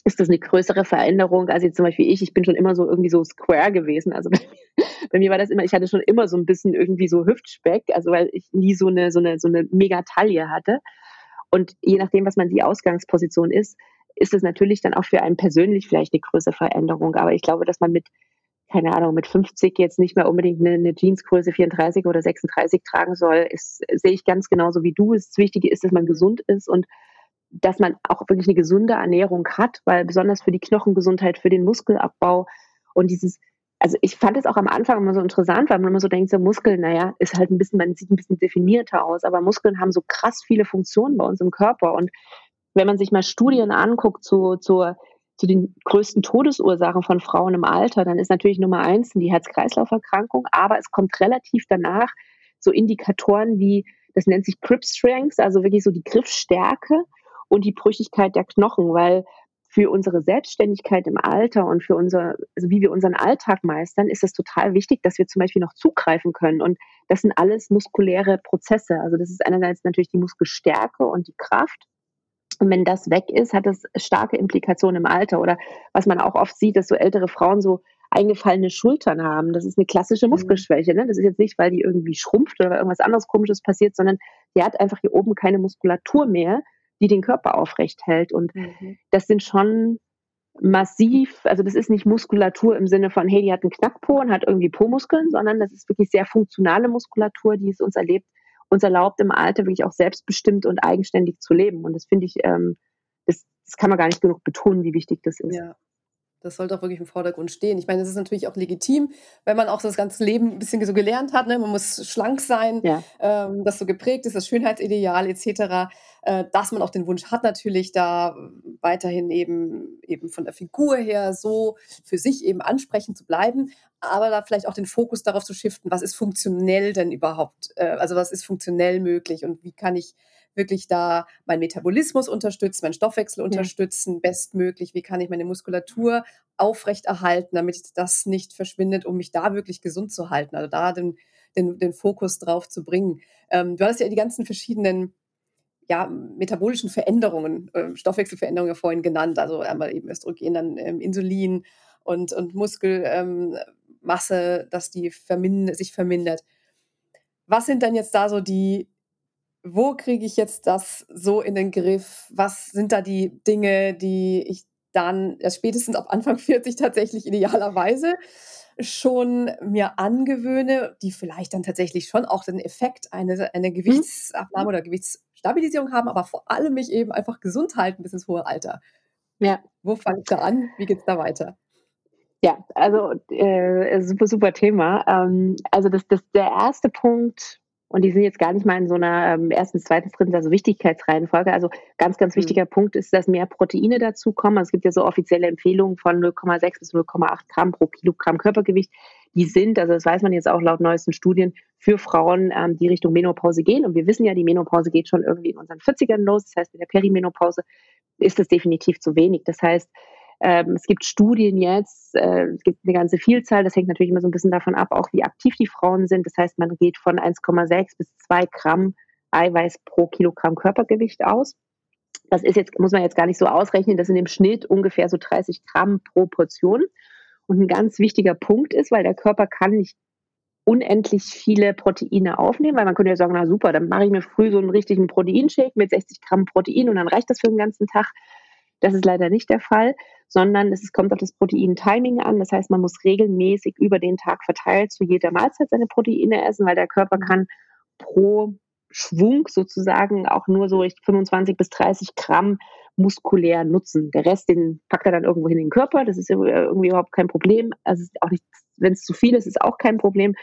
ist das eine größere Veränderung als jetzt zum Beispiel ich. Ich bin schon immer so irgendwie so square gewesen. Also <laughs> bei mir, war das immer, ich hatte schon immer so ein bisschen irgendwie so Hüftspeck, also weil ich nie so eine, so eine, so eine Megataille hatte. Und je nachdem, was man die Ausgangsposition ist, ist es natürlich dann auch für einen persönlich vielleicht eine größere Veränderung. Aber ich glaube, dass man mit, keine Ahnung, mit 50 jetzt nicht mehr unbedingt eine, eine Jeansgröße 34 oder 36 tragen soll, ist, sehe ich ganz genauso wie du. Das Wichtige ist, dass man gesund ist und dass man auch wirklich eine gesunde Ernährung hat, weil besonders für die Knochengesundheit, für den Muskelabbau und dieses, also ich fand es auch am Anfang immer so interessant, weil man immer so denkt, so Muskeln, naja, ist halt ein bisschen, man sieht ein bisschen definierter aus, aber Muskeln haben so krass viele Funktionen bei uns im Körper. Und wenn man sich mal Studien anguckt zu, zu, zu den größten Todesursachen von Frauen im Alter, dann ist natürlich Nummer eins die Herz-Kreislauf-Erkrankung, aber es kommt relativ danach so Indikatoren wie, das nennt sich Grip Strength, also wirklich so die Griffstärke und die Brüchigkeit der Knochen, weil für unsere Selbstständigkeit im Alter und für unser, also wie wir unseren Alltag meistern, ist es total wichtig, dass wir zum Beispiel noch zugreifen können. Und das sind alles muskuläre Prozesse. Also das ist einerseits natürlich die Muskelstärke und die Kraft. Und wenn das weg ist, hat das starke Implikationen im Alter. Oder was man auch oft sieht, dass so ältere Frauen so eingefallene Schultern haben. Das ist eine klassische mhm. Muskelschwäche. Ne? Das ist jetzt nicht, weil die irgendwie schrumpft oder irgendwas anderes Komisches passiert, sondern die hat einfach hier oben keine Muskulatur mehr die den Körper aufrecht hält. Und mhm. das sind schon massiv, also das ist nicht Muskulatur im Sinne von, hey, die hat einen Knackpo und hat irgendwie Po-Muskeln, sondern das ist wirklich sehr funktionale Muskulatur, die es uns erlebt, uns erlaubt, im Alter wirklich auch selbstbestimmt und eigenständig zu leben. Und das finde ich, ähm, das, das kann man gar nicht genug betonen, wie wichtig das ist. Ja. Das sollte auch wirklich im Vordergrund stehen. Ich meine, das ist natürlich auch legitim, wenn man auch das ganze Leben ein bisschen so gelernt hat. Ne? Man muss schlank sein, ja. ähm, das so geprägt ist, das Schönheitsideal etc., äh, dass man auch den Wunsch hat, natürlich da weiterhin eben, eben von der Figur her so für sich eben ansprechend zu bleiben, aber da vielleicht auch den Fokus darauf zu shiften, was ist funktionell denn überhaupt, äh, also was ist funktionell möglich und wie kann ich wirklich da meinen Metabolismus unterstützen, meinen Stoffwechsel unterstützen, ja. bestmöglich, wie kann ich meine Muskulatur aufrechterhalten, damit das nicht verschwindet, um mich da wirklich gesund zu halten, also da den, den, den Fokus drauf zu bringen. Ähm, du hast ja die ganzen verschiedenen ja, metabolischen Veränderungen, äh, Stoffwechselveränderungen ja vorhin genannt, also einmal eben Östrogen, dann ähm, Insulin und, und Muskelmasse, ähm, dass die vermind sich vermindert. Was sind dann jetzt da so die wo kriege ich jetzt das so in den Griff? Was sind da die Dinge, die ich dann ja, spätestens ab Anfang <laughs> 40 tatsächlich idealerweise schon mir angewöhne, die vielleicht dann tatsächlich schon auch den Effekt eine, eine mhm. Gewichtsabnahme mhm. oder Gewichtsstabilisierung haben, aber vor allem mich eben einfach gesund halten bis ins hohe Alter. Ja. Wo fange ich da an? Wie geht es da weiter? Ja, also äh, super, super Thema. Ähm, also das, das, der erste Punkt, und die sind jetzt gar nicht mal in so einer ähm, ersten, zweiten, dritten, also Wichtigkeitsreihenfolge. Also ganz, ganz mhm. wichtiger mhm. Punkt ist, dass mehr Proteine dazukommen. Also es gibt ja so offizielle Empfehlungen von 0,6 bis 0,8 Gramm pro Kilogramm Körpergewicht. Die sind, also das weiß man jetzt auch laut neuesten Studien, für Frauen, ähm, die Richtung Menopause gehen. Und wir wissen ja, die Menopause geht schon irgendwie in unseren 40ern los. Das heißt, in der Perimenopause ist das definitiv zu wenig. Das heißt, ähm, es gibt Studien jetzt, äh, es gibt eine ganze Vielzahl, das hängt natürlich immer so ein bisschen davon ab, auch wie aktiv die Frauen sind. Das heißt, man geht von 1,6 bis 2 Gramm Eiweiß pro Kilogramm Körpergewicht aus. Das ist jetzt, muss man jetzt gar nicht so ausrechnen, das sind im Schnitt ungefähr so 30 Gramm pro Portion. Und ein ganz wichtiger Punkt ist, weil der Körper kann nicht unendlich viele Proteine aufnehmen, weil man könnte ja sagen, na super, dann mache ich mir früh so einen richtigen Proteinshake mit 60 Gramm Protein und dann reicht das für den ganzen Tag. Das ist leider nicht der Fall, sondern es kommt auf das Protein-Timing an. Das heißt, man muss regelmäßig über den Tag verteilt zu jeder Mahlzeit seine Proteine essen, weil der Körper kann pro Schwung sozusagen auch nur so 25 bis 30 Gramm muskulär nutzen. Der Rest, den packt er dann irgendwo in den Körper. Das ist irgendwie überhaupt kein Problem. Also auch nicht, wenn es zu viel ist, ist auch kein Problem.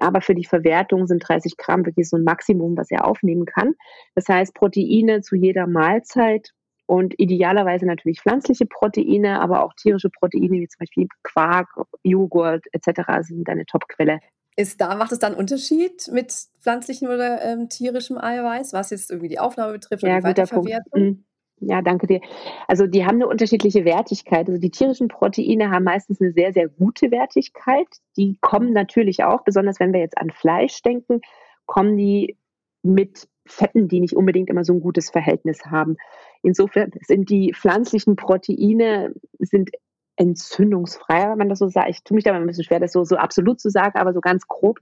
Aber für die Verwertung sind 30 Gramm wirklich so ein Maximum, was er aufnehmen kann. Das heißt, Proteine zu jeder Mahlzeit und idealerweise natürlich pflanzliche Proteine, aber auch tierische Proteine wie zum Beispiel Quark, Joghurt etc. sind eine Topquelle. Ist da, macht es dann einen Unterschied mit pflanzlichem oder ähm, tierischem Eiweiß, was jetzt irgendwie die Aufnahme betrifft ja, oder die Weiterverwertung? Mhm. Ja, danke dir. Also die haben eine unterschiedliche Wertigkeit. Also die tierischen Proteine haben meistens eine sehr, sehr gute Wertigkeit. Die kommen natürlich auch, besonders wenn wir jetzt an Fleisch denken, kommen die mit Fetten, die nicht unbedingt immer so ein gutes Verhältnis haben. Insofern sind die pflanzlichen Proteine sind entzündungsfrei, wenn man das so sagt. Ich tue mich da mal ein bisschen schwer, das so, so absolut zu sagen, aber so ganz grob.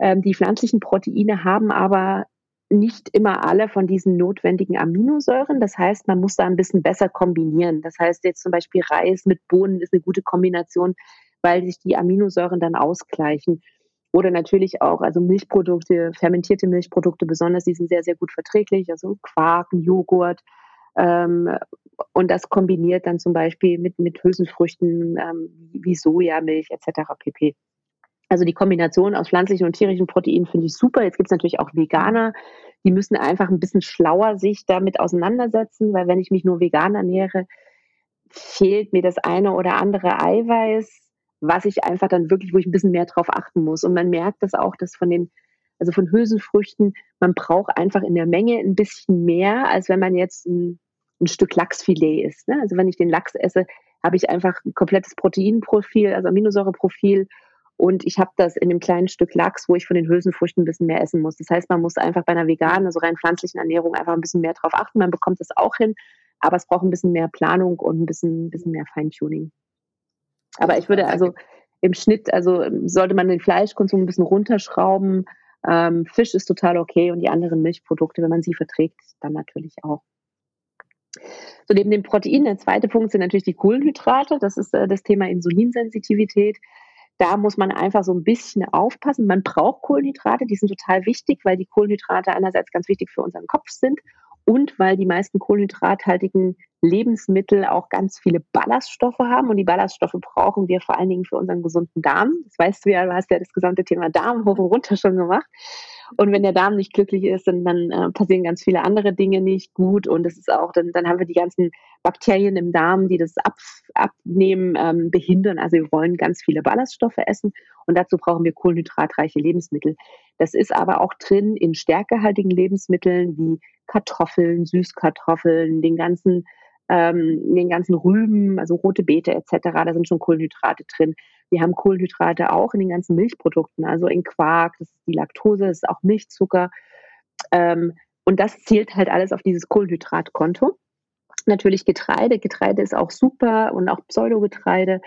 Ähm, die pflanzlichen Proteine haben aber nicht immer alle von diesen notwendigen Aminosäuren. Das heißt, man muss da ein bisschen besser kombinieren. Das heißt, jetzt zum Beispiel Reis mit Bohnen ist eine gute Kombination, weil sich die Aminosäuren dann ausgleichen. Oder natürlich auch, also Milchprodukte, fermentierte Milchprodukte besonders, die sind sehr, sehr gut verträglich, also Quark, Joghurt. Ähm, und das kombiniert dann zum Beispiel mit, mit Hülsenfrüchten ähm, wie Sojamilch etc. pp. Also die Kombination aus pflanzlichen und tierischen Proteinen finde ich super. Jetzt gibt es natürlich auch Veganer, die müssen einfach ein bisschen schlauer sich damit auseinandersetzen, weil wenn ich mich nur vegan ernähre, fehlt mir das eine oder andere Eiweiß was ich einfach dann wirklich, wo ich ein bisschen mehr drauf achten muss. Und man merkt das auch, dass von den, also von Hülsenfrüchten, man braucht einfach in der Menge ein bisschen mehr, als wenn man jetzt ein, ein Stück Lachsfilet isst. Ne? Also wenn ich den Lachs esse, habe ich einfach ein komplettes Proteinprofil, also Aminosäureprofil. Und ich habe das in einem kleinen Stück Lachs, wo ich von den Hülsenfrüchten ein bisschen mehr essen muss. Das heißt, man muss einfach bei einer veganen, also rein pflanzlichen Ernährung einfach ein bisschen mehr drauf achten. Man bekommt das auch hin, aber es braucht ein bisschen mehr Planung und ein bisschen, ein bisschen mehr Feintuning. Aber ich würde also im Schnitt, also ähm, sollte man den Fleischkonsum ein bisschen runterschrauben. Ähm, Fisch ist total okay und die anderen Milchprodukte, wenn man sie verträgt, dann natürlich auch. So, neben dem Protein, der zweite Punkt sind natürlich die Kohlenhydrate. Das ist äh, das Thema Insulinsensitivität. Da muss man einfach so ein bisschen aufpassen. Man braucht Kohlenhydrate, die sind total wichtig, weil die Kohlenhydrate einerseits ganz wichtig für unseren Kopf sind und weil die meisten kohlenhydrathaltigen Lebensmittel auch ganz viele Ballaststoffe haben und die Ballaststoffe brauchen wir vor allen Dingen für unseren gesunden Darm. Das weißt du ja, du hast ja das gesamte Thema Darm hoch und runter schon gemacht. Und wenn der Darm nicht glücklich ist, dann, dann äh, passieren ganz viele andere Dinge nicht gut und es ist auch, dann, dann haben wir die ganzen Bakterien im Darm, die das Ab, Abnehmen ähm, behindern. Also wir wollen ganz viele Ballaststoffe essen und dazu brauchen wir kohlenhydratreiche Lebensmittel. Das ist aber auch drin in stärkehaltigen Lebensmitteln wie Kartoffeln, Süßkartoffeln, den ganzen ähm, den ganzen Rüben, also rote Beete etc., da sind schon Kohlenhydrate drin. Wir haben Kohlenhydrate auch in den ganzen Milchprodukten, also in Quark, das ist die Laktose, das ist auch Milchzucker. Ähm, und das zählt halt alles auf dieses Kohlenhydratkonto. Natürlich Getreide. Getreide ist auch super und auch Pseudogetreide.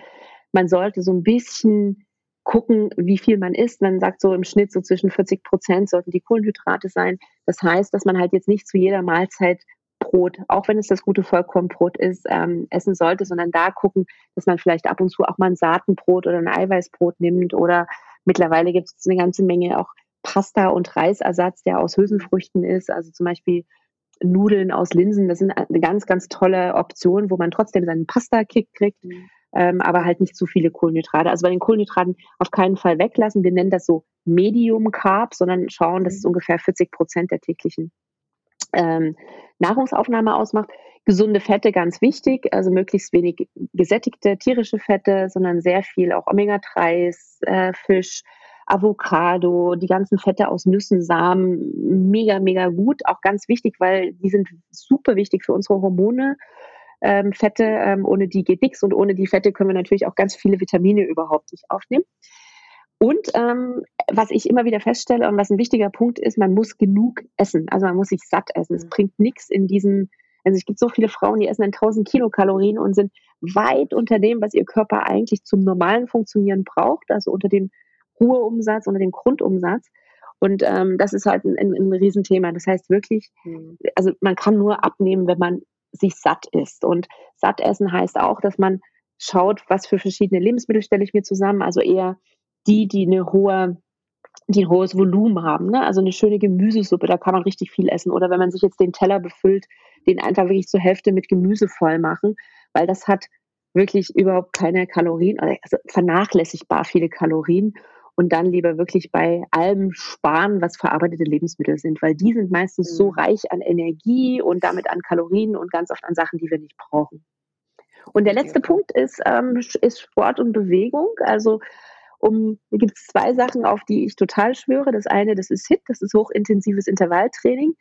Man sollte so ein bisschen gucken, wie viel man isst. Man sagt so im Schnitt so zwischen 40 Prozent sollten die Kohlenhydrate sein. Das heißt, dass man halt jetzt nicht zu jeder Mahlzeit Brot, auch wenn es das gute Vollkornbrot ist, ähm, essen sollte, sondern da gucken, dass man vielleicht ab und zu auch mal ein Saatenbrot oder ein Eiweißbrot nimmt oder mittlerweile gibt es eine ganze Menge auch Pasta- und Reisersatz, der aus Hülsenfrüchten ist, also zum Beispiel Nudeln aus Linsen, das sind eine ganz, ganz tolle Option, wo man trotzdem seinen Pasta-Kick kriegt. Mhm ähm, aber halt nicht zu viele Kohlenhydrate. Also bei den Kohlenhydraten auf keinen Fall weglassen. Wir nennen das so Medium Carb, sondern schauen, dass es mhm. ungefähr 40 Prozent der täglichen ähm, Nahrungsaufnahme ausmacht. Gesunde Fette ganz wichtig, also möglichst wenig gesättigte tierische Fette, sondern sehr viel auch Omega-3s, äh, Fisch, Avocado, die ganzen Fette aus Nüssen, Samen, mega, mega gut. Auch ganz wichtig, weil die sind super wichtig für unsere Hormone ähm, Fette. Ähm, ohne die geht nichts und ohne die Fette können wir natürlich auch ganz viele Vitamine überhaupt nicht aufnehmen. Und ähm, was ich immer wieder feststelle und was ein wichtiger Punkt ist, man muss genug essen. Also man muss sich satt essen. Es mhm. bringt nichts in diesem, also es gibt so viele Frauen, die essen dann 1000 Kilokalorien und sind weit unter dem, was ihr Körper eigentlich zum normalen Funktionieren braucht, also unter dem Ruheumsatz, unter dem Grundumsatz. Und ähm, das ist halt ein, ein, ein Riesenthema. Das heißt wirklich, mhm. also man kann nur abnehmen, wenn man sich satt isst. Und satt essen heißt auch, dass man schaut, was für verschiedene Lebensmittel stelle ich mir zusammen. Also eher die, die eine hohe die ein hohes Volumen haben. Ne? Also eine schöne Gemüsesuppe, da kann man richtig viel essen. Oder wenn man sich jetzt den Teller befüllt, den einfach wirklich zur Hälfte mit Gemüse voll machen, weil das hat wirklich überhaupt keine Kalorien, also vernachlässigbar viele Kalorien und dann lieber wirklich bei allem sparen, was verarbeitete Lebensmittel sind, weil die sind meistens mhm. so reich an Energie und damit an Kalorien und ganz oft an Sachen, die wir nicht brauchen. Und der letzte okay. Punkt ist, ähm, ist Sport und Bewegung. Also um, gibt es zwei Sachen, auf die ich total schwöre. Das eine, das ist HIT, das ist hochintensives Intervalltraining.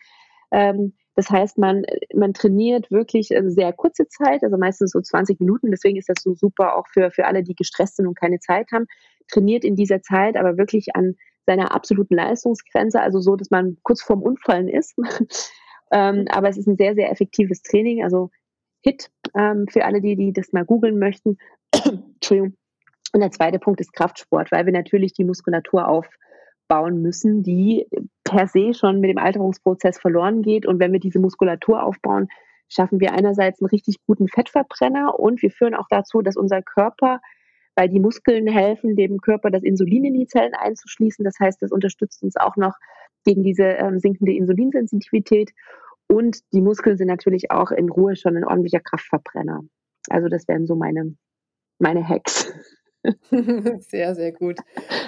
Ähm, das heißt, man, man trainiert wirklich sehr kurze Zeit, also meistens so 20 Minuten. Deswegen ist das so super auch für, für alle, die gestresst sind und keine Zeit haben trainiert in dieser Zeit aber wirklich an seiner absoluten Leistungsgrenze, also so, dass man kurz vorm Unfallen ist. <laughs> ähm, aber es ist ein sehr, sehr effektives Training, also Hit ähm, für alle, die, die das mal googeln möchten. <clears throat> Entschuldigung. Und der zweite Punkt ist Kraftsport, weil wir natürlich die Muskulatur aufbauen müssen, die per se schon mit dem Alterungsprozess verloren geht. Und wenn wir diese Muskulatur aufbauen, schaffen wir einerseits einen richtig guten Fettverbrenner und wir führen auch dazu, dass unser Körper weil die Muskeln helfen dem Körper, das Insulin in die Zellen einzuschließen. Das heißt, das unterstützt uns auch noch gegen diese ähm, sinkende Insulinsensitivität. Und die Muskeln sind natürlich auch in Ruhe schon ein ordentlicher Kraftverbrenner. Also das wären so meine, meine Hacks. <laughs> Sehr, sehr gut.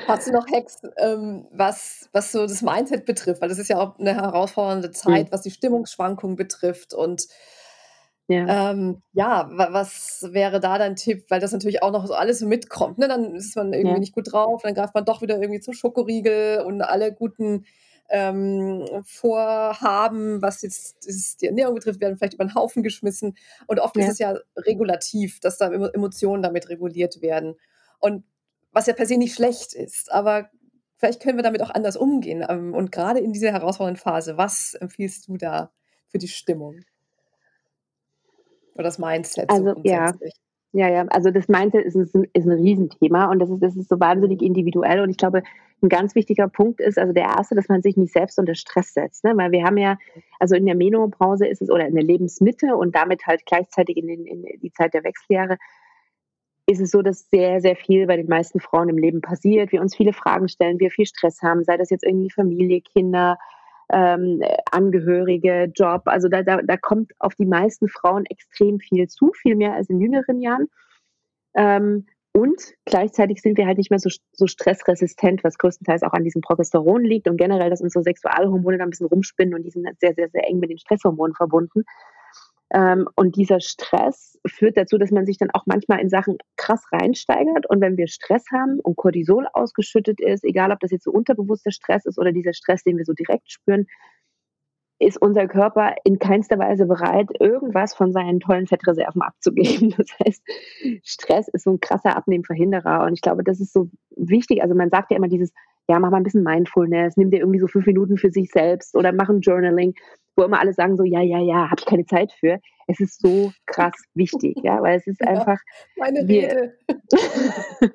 Hast du noch Hacks, ähm, was, was so das Mindset betrifft? Weil das ist ja auch eine herausfordernde Zeit, mhm. was die Stimmungsschwankungen betrifft und ja. Ähm, ja, was wäre da dein Tipp? Weil das natürlich auch noch so alles mitkommt. Ne? Dann ist man irgendwie ja. nicht gut drauf, dann greift man doch wieder irgendwie zum Schokoriegel und alle guten ähm, Vorhaben, was jetzt das, die Ernährung betrifft, werden vielleicht über den Haufen geschmissen. Und oft ja. ist es ja regulativ, dass da Emotionen damit reguliert werden. Und was ja per se nicht schlecht ist, aber vielleicht können wir damit auch anders umgehen. Ähm, und gerade in dieser herausfordernden Phase, was empfiehlst du da für die Stimmung? Oder das Mindset. Also, so ja. Ja, ja, also das Mindset ist, ist, ein, ist ein Riesenthema und das ist, das ist so wahnsinnig individuell und ich glaube, ein ganz wichtiger Punkt ist, also der erste, dass man sich nicht selbst unter Stress setzt, ne? weil wir haben ja, also in der Menopause ist es oder in der Lebensmitte und damit halt gleichzeitig in, den, in die Zeit der Wechseljahre, ist es so, dass sehr, sehr viel bei den meisten Frauen im Leben passiert, wir uns viele Fragen stellen, wir viel Stress haben, sei das jetzt irgendwie Familie, Kinder, ähm, Angehörige, Job. Also da, da, da kommt auf die meisten Frauen extrem viel zu, viel mehr als in jüngeren Jahren. Ähm, und gleichzeitig sind wir halt nicht mehr so, so stressresistent, was größtenteils auch an diesem Progesteron liegt und generell, dass unsere Sexualhormone da ein bisschen rumspinnen und die sind sehr, sehr, sehr eng mit den Stresshormonen verbunden. Ähm, und dieser Stress führt dazu, dass man sich dann auch manchmal in Sachen krass reinsteigert. Und wenn wir Stress haben und Cortisol ausgeschüttet ist, egal ob das jetzt so unterbewusster Stress ist oder dieser Stress, den wir so direkt spüren, ist unser Körper in keinster Weise bereit, irgendwas von seinen tollen Fettreserven abzugeben. <laughs> Das heißt, Stress ist so ein krasser Abnehmverhinderer. Und ich glaube, das ist so wichtig. Also man sagt ja immer dieses, ja, mach mal ein bisschen Mindfulness, nimm dir irgendwie so fünf Minuten für sich selbst oder mach ein Journaling wo immer alle sagen so, ja, ja, ja, habe ich keine Zeit für. Es ist so krass wichtig, ja, weil es ist ja, einfach. Meine wir, Rede. <laughs>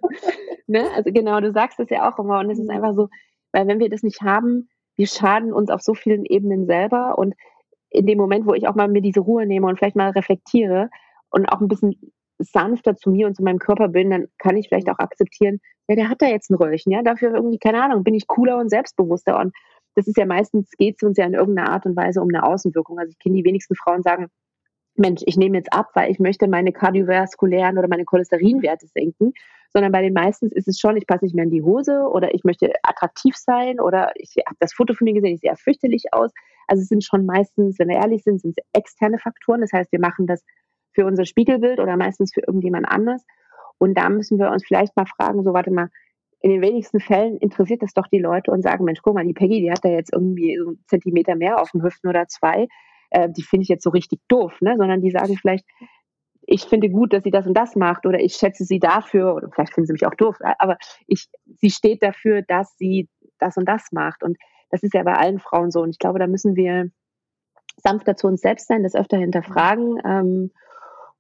ne? Also genau, du sagst es ja auch immer und es ist mhm. einfach so, weil wenn wir das nicht haben, wir schaden uns auf so vielen Ebenen selber und in dem Moment, wo ich auch mal mir diese Ruhe nehme und vielleicht mal reflektiere und auch ein bisschen sanfter zu mir und zu meinem Körper bin, dann kann ich vielleicht auch akzeptieren, ja, der hat da jetzt ein Röllchen, ja, dafür irgendwie, keine Ahnung, bin ich cooler und selbstbewusster und das ist ja meistens, geht es uns ja in irgendeiner Art und Weise um eine Außenwirkung. Also ich kenne die wenigsten Frauen sagen, Mensch, ich nehme jetzt ab, weil ich möchte meine kardiovaskulären oder meine Cholesterinwerte senken, sondern bei den meisten ist es schon, ich passe nicht mehr in die Hose oder ich möchte attraktiv sein oder ich habe das Foto von mir gesehen, ich sehe fürchterlich aus. Also es sind schon meistens, wenn wir ehrlich sind, sind es externe Faktoren. Das heißt, wir machen das für unser Spiegelbild oder meistens für irgendjemand anders. Und da müssen wir uns vielleicht mal fragen, so warte mal, in den wenigsten Fällen interessiert das doch die Leute und sagen, Mensch, guck mal, die Peggy, die hat da jetzt irgendwie so einen Zentimeter mehr auf dem Hüften oder zwei äh, die finde ich jetzt so richtig doof, ne? sondern die sagen vielleicht, ich finde gut, dass sie das und das macht oder ich schätze sie dafür oder vielleicht finden sie mich auch doof, aber ich, sie steht dafür, dass sie das und das macht und das ist ja bei allen Frauen so und ich glaube, da müssen wir sanfter zu uns selbst sein, das öfter hinterfragen ähm,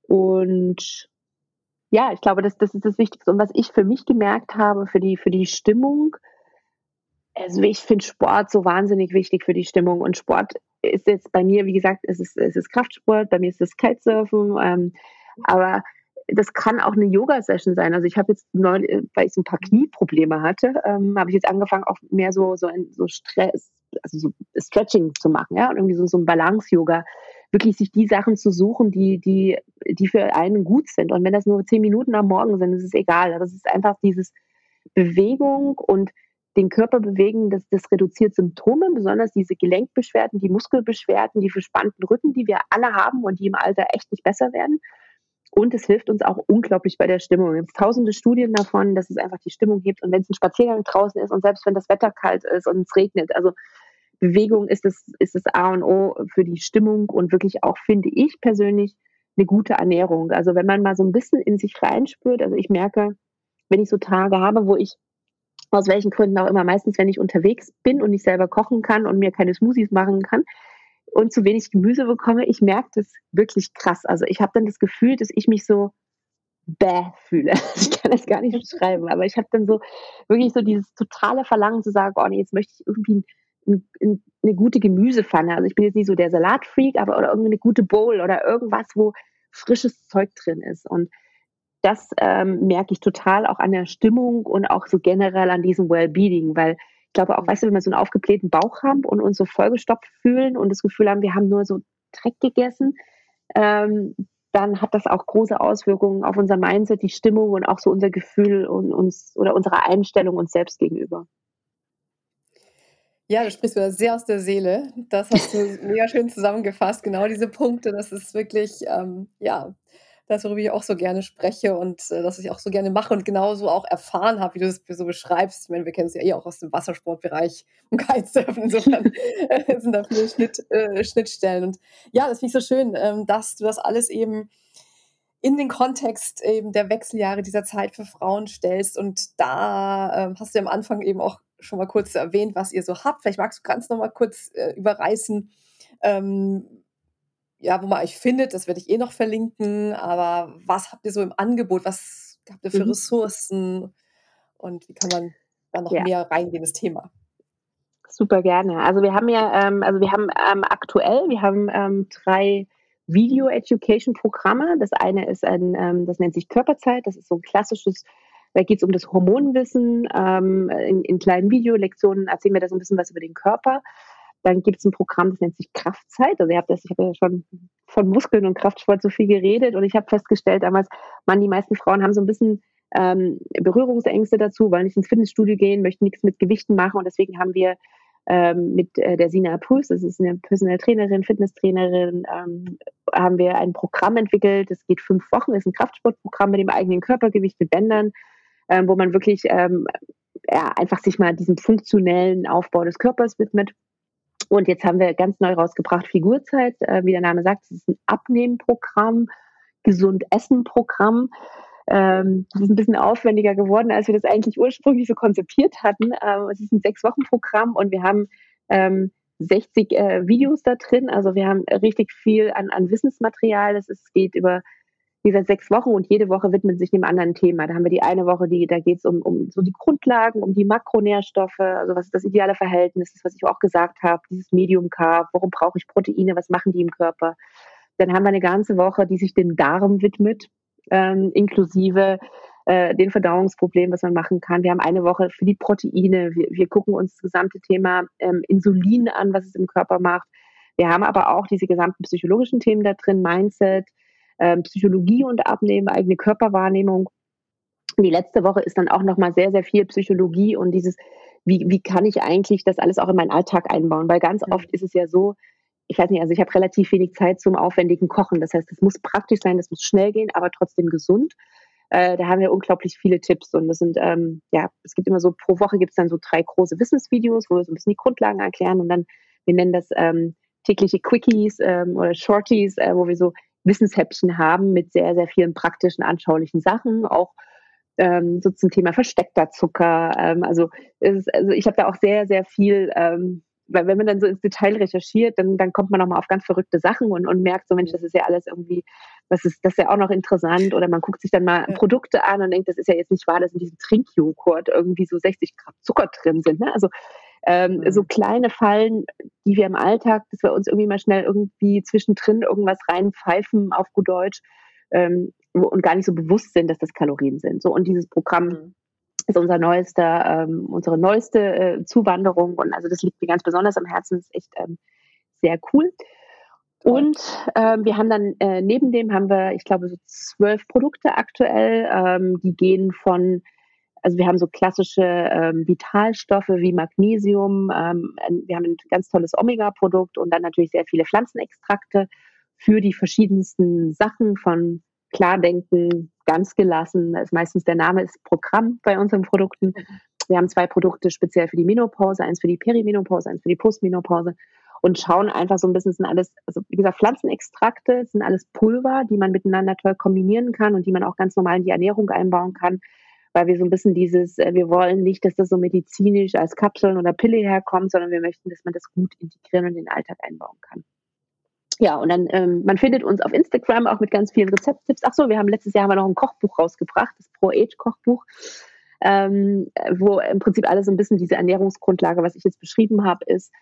und ja, ich glaube, das, das ist das Wichtigste. Und was ich für mich gemerkt habe, für die, für die Stimmung, also ich finde Sport so wahnsinnig wichtig für die Stimmung. Und Sport ist jetzt bei mir, wie gesagt, es ist, es ist Kraftsport, bei mir ist es Kitesurfen, ähm, aber das kann auch eine Yoga-Session sein. Also ich habe jetzt neulich, weil ich so ein paar Knieprobleme hatte, ähm, habe ich jetzt angefangen, auch mehr so, so, ein, so Stress, also so Stretching zu machen, ja, und irgendwie so, so ein Balance-Yoga. Wirklich sich die Sachen zu suchen, die, die, die für einen gut sind. Und wenn das nur zehn Minuten am Morgen sind, ist es egal. Es ist einfach dieses Bewegung und den Körper bewegen, das, das reduziert Symptome, besonders diese Gelenkbeschwerden, die Muskelbeschwerden, die verspannten Rücken, die wir alle haben und die im Alter echt nicht besser werden. Und es hilft uns auch unglaublich bei der Stimmung. Es gibt tausende Studien davon, dass es einfach die Stimmung hebt. Und wenn es ein Spaziergang draußen ist und selbst wenn das Wetter kalt ist und es regnet, also Bewegung ist das, ist das A und O für die Stimmung und wirklich auch, finde ich persönlich, eine gute Ernährung. Also wenn man mal so ein bisschen in sich reinspürt, also ich merke, wenn ich so Tage habe, wo ich aus welchen Gründen auch immer, meistens, wenn ich unterwegs bin und nicht selber kochen kann und mir keine Smoothies machen kann und zu wenig Gemüse bekomme, ich merke das wirklich krass. Also ich habe dann das Gefühl, dass ich mich so bäh fühle. <laughs> Ich kann das gar nicht beschreiben, aber ich habe dann so wirklich so dieses totale Verlangen zu sagen, oh nee, jetzt möchte ich irgendwie eine gute Gemüsepfanne. Also ich bin jetzt nicht so der Salatfreak, aber oder irgendeine gute Bowl oder irgendwas, wo frisches Zeug drin ist. Und das ähm, merke ich total auch an der Stimmung und auch so generell an diesem Wellbeing, weil ich glaube auch, weißt du, wenn wir so einen aufgeblähten Bauch haben und uns so vollgestopft fühlen und das Gefühl haben, wir haben nur so Dreck gegessen, ähm, dann hat das auch große Auswirkungen auf unser Mindset, die Stimmung und auch so unser Gefühl und uns oder unsere Einstellung uns selbst gegenüber. Ja, du sprichst wieder sehr aus der Seele. Das hast du <laughs> mega schön zusammengefasst. Genau diese Punkte, das ist wirklich, ähm, ja, das, worüber ich auch so gerne spreche und äh, das ich auch so gerne mache und genauso auch erfahren habe, wie du es so beschreibst. Ich meine, wir kennen es ja eh auch aus dem Wassersportbereich <laughs> und Kitesurfen. Insofern <laughs> sind da viele Schnitt, äh, Schnittstellen. Und ja, das finde ich so schön, ähm, dass du das alles eben in den Kontext eben der Wechseljahre dieser Zeit für Frauen stellst. Und da ähm, hast du am Anfang eben auch schon mal kurz erwähnt, was ihr so habt. Vielleicht magst du ganz noch mal kurz äh, überreißen, ähm, ja, wo man euch findet, das werde ich eh noch verlinken. Aber was habt ihr so im Angebot? Was habt ihr für mhm. Ressourcen? Und wie kann man da noch ja. mehr reingehen, das Thema? Super gerne. Also wir haben ja, ähm, also wir haben ähm, aktuell, wir haben ähm, drei Video Education Programme. Das eine ist ein, ähm, das nennt sich Körperzeit. Das ist so ein klassisches, da geht es um das Hormonwissen. Ähm, in, in kleinen Videolektionen erzählen wir da so ein bisschen was über den Körper. Dann gibt es ein Programm, das nennt sich Kraftzeit. Also ihr habt das, ich habe ja schon von Muskeln und Kraftsport so viel geredet und ich habe festgestellt damals, man, die meisten Frauen haben so ein bisschen ähm, Berührungsängste dazu, wollen nicht ins Fitnessstudio gehen, möchten nichts mit Gewichten machen und deswegen haben wir ähm, mit äh, der Sina Prus, das ist eine Personal Trainerin, Fitnesstrainerin, ähm, haben wir ein Programm entwickelt. Das geht fünf Wochen, ist ein Kraftsportprogramm mit dem eigenen Körpergewicht mit Bändern, ähm, wo man wirklich ähm, ja, einfach sich mal diesem funktionellen Aufbau des Körpers widmet. Und jetzt haben wir ganz neu rausgebracht Figurzeit, äh, wie der Name sagt, es ist ein Abnehmprogramm, gesund Essen Programm. Ähm, das ist ein bisschen aufwendiger geworden, als wir das eigentlich ursprünglich so konzipiert hatten. Ähm, es ist ein Sechs-Wochen-Programm und wir haben ähm, 60 äh, Videos da drin. Also wir haben richtig viel an, an Wissensmaterial. Es geht über wie gesagt, sechs Wochen und jede Woche widmet sich einem anderen Thema. Da haben wir die eine Woche, die, da geht es um, um so die Grundlagen, um die Makronährstoffe, also was ist das ideale Verhältnis, das, was ich auch gesagt habe, dieses Medium Carb, warum brauche ich Proteine, was machen die im Körper. Dann haben wir eine ganze Woche, die sich dem Darm widmet, ähm, inklusive äh, den Verdauungsproblemen, was man machen kann. Wir haben eine Woche für die Proteine. Wir, wir gucken uns das gesamte Thema ähm, Insulin an, was es im Körper macht. Wir haben aber auch diese gesamten psychologischen Themen da drin, Mindset, ähm, Psychologie und Abnehmen, eigene Körperwahrnehmung. Die letzte Woche ist dann auch nochmal sehr, sehr viel Psychologie und dieses, wie, wie kann ich eigentlich das alles auch in meinen Alltag einbauen? Weil ganz oft ist es ja so, ich weiß nicht, also ich habe relativ wenig Zeit zum aufwendigen Kochen. Das heißt, es muss praktisch sein, es muss schnell gehen, aber trotzdem gesund. Äh, da haben wir unglaublich viele Tipps und das sind, ähm, ja, es gibt immer so, pro Woche gibt es dann so drei große Wissensvideos, wo wir so ein bisschen die Grundlagen erklären und dann, wir nennen das ähm, tägliche Quickies ähm, oder Shorties, äh, wo wir so Wissenshäppchen haben mit sehr, sehr vielen praktischen, anschaulichen Sachen, auch ähm, so zum Thema versteckter Zucker. Ähm, also, ist, also ich habe da auch sehr, sehr viel ähm, weil wenn man dann so ins Detail recherchiert, dann, dann kommt man nochmal auf ganz verrückte Sachen und, und merkt so, Mensch, das ist ja alles irgendwie, das ist, das ist ja auch noch interessant. Oder man guckt sich dann mal ja. Produkte an und denkt, das ist ja jetzt nicht wahr, dass in diesem Trinkjoghurt irgendwie so 60 Gramm Zucker drin sind. Ne? Also ähm, mhm. so kleine Fallen, die wir im Alltag, dass wir uns irgendwie mal schnell irgendwie zwischendrin irgendwas reinpfeifen auf gut Deutsch ähm, und gar nicht so bewusst sind, dass das Kalorien sind. So und dieses Programm mhm ist unser neuester, ähm, unsere neueste äh, Zuwanderung und also das liegt mir ganz besonders am Herzen, ist echt ähm, sehr cool. Und ähm, wir haben dann äh, neben dem haben wir, ich glaube, so zwölf Produkte aktuell, ähm, die gehen von, also wir haben so klassische ähm, Vitalstoffe wie Magnesium, ähm, wir haben ein ganz tolles Omega-Produkt und dann natürlich sehr viele Pflanzenextrakte für die verschiedensten Sachen von Klardenken, ganz gelassen. Ist meistens der Name ist Programm bei unseren Produkten. Wir haben zwei Produkte speziell für die Menopause, eins für die Perimenopause, eins für die Postmenopause und schauen einfach so ein bisschen, sind alles, also wie gesagt, Pflanzenextrakte, sind alles Pulver, die man miteinander toll kombinieren kann und die man auch ganz normal in die Ernährung einbauen kann, weil wir so ein bisschen dieses, äh, wir wollen nicht, dass das so medizinisch als Kapseln oder Pille herkommt, sondern wir möchten, dass man das gut integrieren und in den Alltag einbauen kann. Ja, und dann, ähm, man findet uns auf Instagram auch mit ganz vielen Rezepttipps. Ach so, wir haben letztes Jahr haben wir noch ein Kochbuch rausgebracht, das Pro-Age-Kochbuch, ähm, wo im Prinzip alles so ein bisschen diese Ernährungsgrundlage, was ich jetzt beschrieben habe, ist.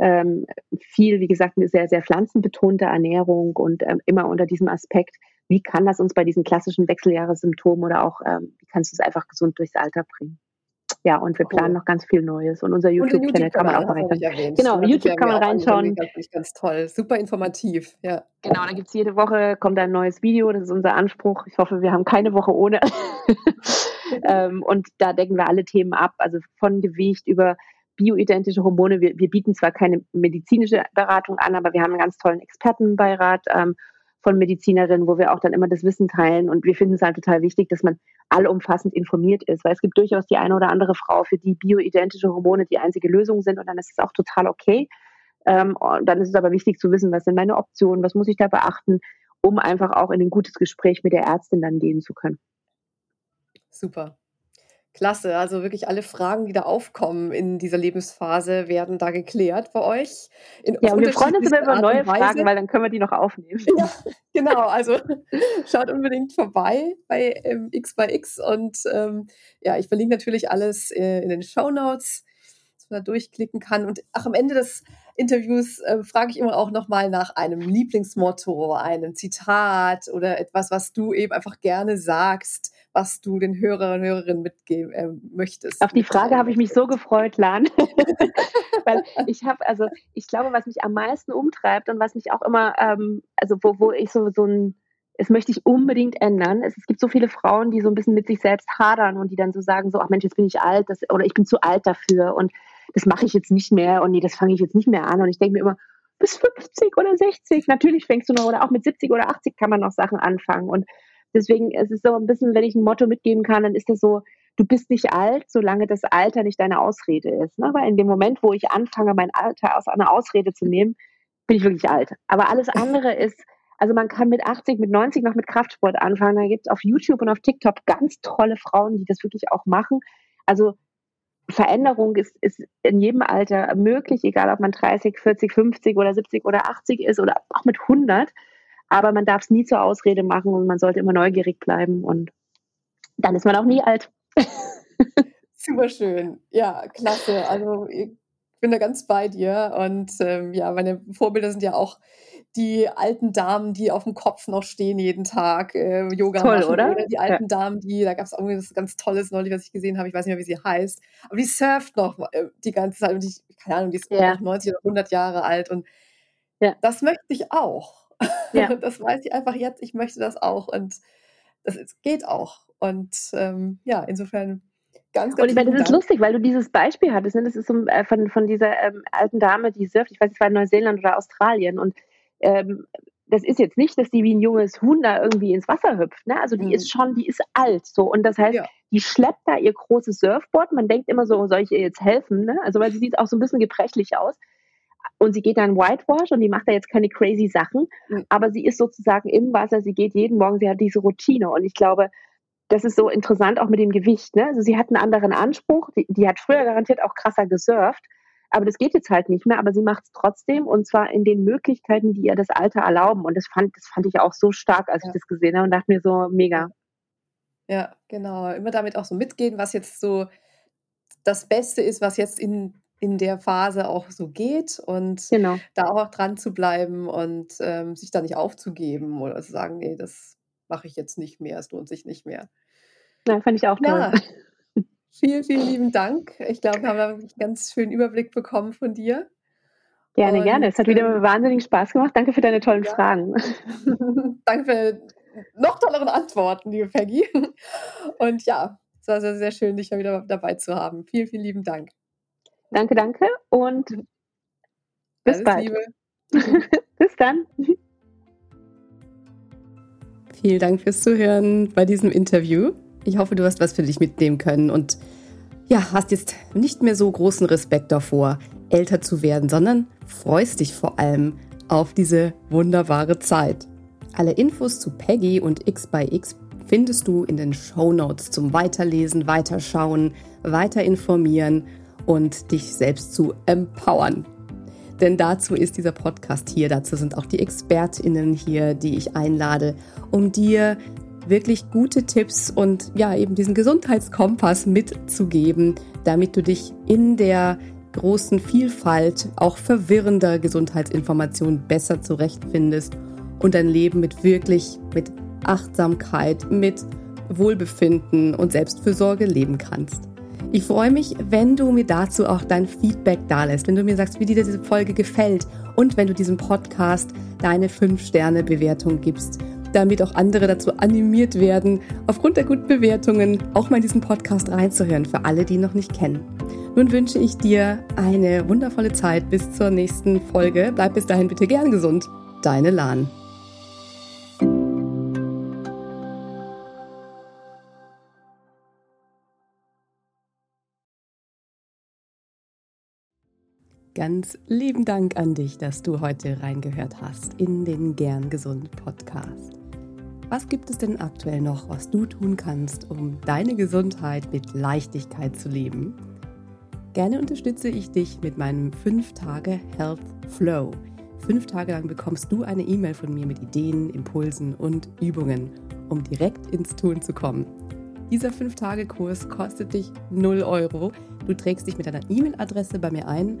Ähm, viel, wie gesagt, eine sehr, sehr pflanzenbetonte Ernährung und ähm, immer unter diesem Aspekt, wie kann das uns bei diesen klassischen Wechseljahressymptomen oder auch, ähm, wie kannst du es einfach gesund durchs Alter bringen? Ja, und wir planen noch ganz viel Neues. Und unser YouTube-Channel YouTube kann man auch reinschauen. Genau, YouTube kann man reinschauen. Ganz, ganz toll, super informativ. Ja. Genau, da gibt es jede Woche kommt ein neues Video. Das ist unser Anspruch. Ich hoffe, wir haben keine Woche ohne. <laughs> ähm, und da decken wir alle Themen ab, also von Gewicht über bioidentische Hormone. Wir, wir bieten zwar keine medizinische Beratung an, aber wir haben einen ganz tollen Expertenbeirat. Ähm, von Medizinerinnen, wo wir auch dann immer das Wissen teilen. Und wir finden es halt total wichtig, dass man allumfassend informiert ist, weil es gibt durchaus die eine oder andere Frau, für die bioidentische Hormone die einzige Lösung sind und dann ist es auch total okay. Ähm, dann ist es aber wichtig zu wissen, was sind meine Optionen, was muss ich da beachten, um einfach auch in ein gutes Gespräch mit der Ärztin dann gehen zu können. Super. Klasse, also wirklich alle Fragen, die da aufkommen in dieser Lebensphase, werden da geklärt bei euch. ja, und wir freuen uns immer über neue Fragen, weil dann können wir die noch aufnehmen. Ja, genau, also <laughs> schaut unbedingt vorbei bei ähm, X by X und ähm, ja, ich verlinke natürlich alles äh, in den Show Notes, da durchklicken kann. Und ach, am Ende des Interviews äh, frage ich immer auch nochmal nach einem Lieblingsmotto, einem Zitat oder etwas, was du eben einfach gerne sagst was du den Hörern und Hörerinnen mitgeben äh, möchtest. Auf die Frage habe ich mich so gefreut, Lan. <laughs> Weil ich habe, also ich glaube, was mich am meisten umtreibt und was mich auch immer, ähm, also wo, wo ich so, so ein, es möchte ich unbedingt ändern. Es, es, gibt so viele Frauen, die so ein bisschen mit sich selbst hadern und die dann so sagen, so, ach Mensch, jetzt bin ich alt das, oder ich bin zu alt dafür und das mache ich jetzt nicht mehr und nee, das fange ich jetzt nicht mehr an. Und ich denke mir immer, bis 50 oder 60, natürlich fängst du noch, oder auch mit 70 oder 80 kann man noch Sachen anfangen. Und Deswegen es ist so ein bisschen, wenn ich ein Motto mitgeben kann, dann ist das so, du bist nicht alt, solange das Alter nicht deine Ausrede ist. Ne? Weil in dem Moment, wo ich anfange, mein Alter aus einer Ausrede zu nehmen, bin ich wirklich alt. Aber alles andere <laughs> ist, also man kann mit 80, mit 90 noch mit Kraftsport anfangen. Da gibt es auf YouTube und auf TikTok ganz tolle Frauen, die das wirklich auch machen. Also Veränderung ist, ist in jedem Alter möglich, egal ob man 30, 40, 50 oder 70 oder 80 ist oder auch mit 100. aber man darf es nie zur Ausrede machen und man sollte immer neugierig bleiben und dann ist man auch nie alt. <laughs> Super schön. Ja, klasse. Also ich bin da ganz bei dir. Und ähm, ja, meine Vorbilder sind ja auch die alten Damen, die auf dem Kopf noch stehen jeden Tag, äh, Yoga Toll, machen. oder? Oder die alten ja. Damen, die, da gab es irgendwie was ganz Tolles neulich, was ich gesehen habe, ich weiß nicht mehr, wie sie heißt, aber die surft noch äh, die ganze Zeit und die, keine Ahnung, die ist ja. 90 oder 100 Jahre alt und ja. das möchte ich auch. Ja. <laughs> Das weiß ich einfach jetzt, ich möchte das auch und das geht auch. Und ähm, ja, insofern ganz, ganz Und ich meine, das ist lustig, weil du dieses Beispiel hattest. Ne? Das ist so, äh, von, von dieser ähm, alten Dame, die surft. Ich weiß, es war in Neuseeland oder Australien. Und ähm, das ist jetzt nicht, dass die wie ein junges Huhn da irgendwie ins Wasser hüpft. Ne? Also die mhm. ist schon, die ist alt. So. Und das heißt, ja. die schleppt da ihr großes Surfboard. Man denkt immer so, soll ich ihr jetzt helfen? Ne? Also weil sie sieht auch so ein bisschen gebrechlich aus. Und sie geht dann Whitewash und die macht da jetzt keine crazy Sachen, mhm. aber sie ist sozusagen im Wasser, sie geht jeden Morgen, sie hat diese Routine. Und ich glaube, das ist so interessant auch mit dem Gewicht. Ne? Also sie hat einen anderen Anspruch. Die, die hat früher garantiert auch krasser gesurft. Aber das geht jetzt halt nicht mehr, aber sie macht es trotzdem und zwar in den Möglichkeiten, die ihr das Alter erlauben. Und das fand, das fand ich auch so stark, als ja. ich das gesehen habe und dachte mir so, mega. Ja, genau. Immer damit auch so mitgehen, was jetzt so das Beste ist, was jetzt in, in der Phase auch so geht und genau. da auch dran zu bleiben und ähm, sich da nicht aufzugeben oder zu sagen, nee, das mache ich jetzt nicht mehr, es lohnt sich nicht mehr. Ja, fand ich auch toll. Ja. Vielen, vielen lieben Dank. Ich glaube, wir haben einen ganz schönen Überblick bekommen von dir. Gerne, Und, gerne. Es hat wieder ähm, wahnsinnig Spaß gemacht. Danke für deine tollen ja. Fragen. <laughs> Danke für noch tolleren Antworten, liebe Peggy. Und ja, es war sehr, sehr schön, dich wieder dabei zu haben. Vielen, vielen lieben Dank. Danke, danke und bis Alles bald. Liebe. <laughs> bis dann. Vielen Dank fürs Zuhören bei diesem Interview. Ich hoffe, du hast was für dich mitnehmen können und ja, hast jetzt nicht mehr so großen Respekt davor, älter zu werden, sondern freust dich vor allem auf diese wunderbare Zeit. Alle Infos zu Peggy und X by X findest du in den Show Notes zum Weiterlesen, Weiterschauen, weiter informieren und dich selbst zu empowern. Denn dazu ist dieser Podcast hier, dazu sind auch die Expertinnen hier, die ich einlade, um dir wirklich gute Tipps und ja, eben diesen Gesundheitskompass mitzugeben, damit du dich in der großen Vielfalt auch verwirrender Gesundheitsinformationen besser zurechtfindest und dein Leben mit wirklich mit Achtsamkeit, mit Wohlbefinden und Selbstfürsorge leben kannst. Ich freue mich, wenn du mir dazu auch dein Feedback dalässt, wenn du mir sagst, wie dir diese Folge gefällt und wenn du diesem Podcast deine 5-Sterne-Bewertung gibst damit auch andere dazu animiert werden, aufgrund der guten Bewertungen auch mal in diesen Podcast reinzuhören, für alle, die ihn noch nicht kennen. Nun wünsche ich dir eine wundervolle Zeit bis zur nächsten Folge. Bleib bis dahin bitte gern gesund. Deine Lahn. Ganz lieben Dank an dich, dass du heute reingehört hast in den Gern Gesund Podcast. Was gibt es denn aktuell noch, was du tun kannst, um deine Gesundheit mit Leichtigkeit zu leben? Gerne unterstütze ich dich mit meinem 5-Tage Health Flow. Fünf Tage lang bekommst du eine E-Mail von mir mit Ideen, Impulsen und Übungen, um direkt ins Tun zu kommen. Dieser 5-Tage-Kurs kostet dich 0 Euro. Du trägst dich mit deiner E-Mail-Adresse bei mir ein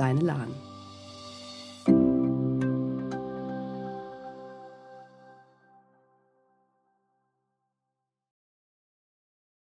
Deine Lahn.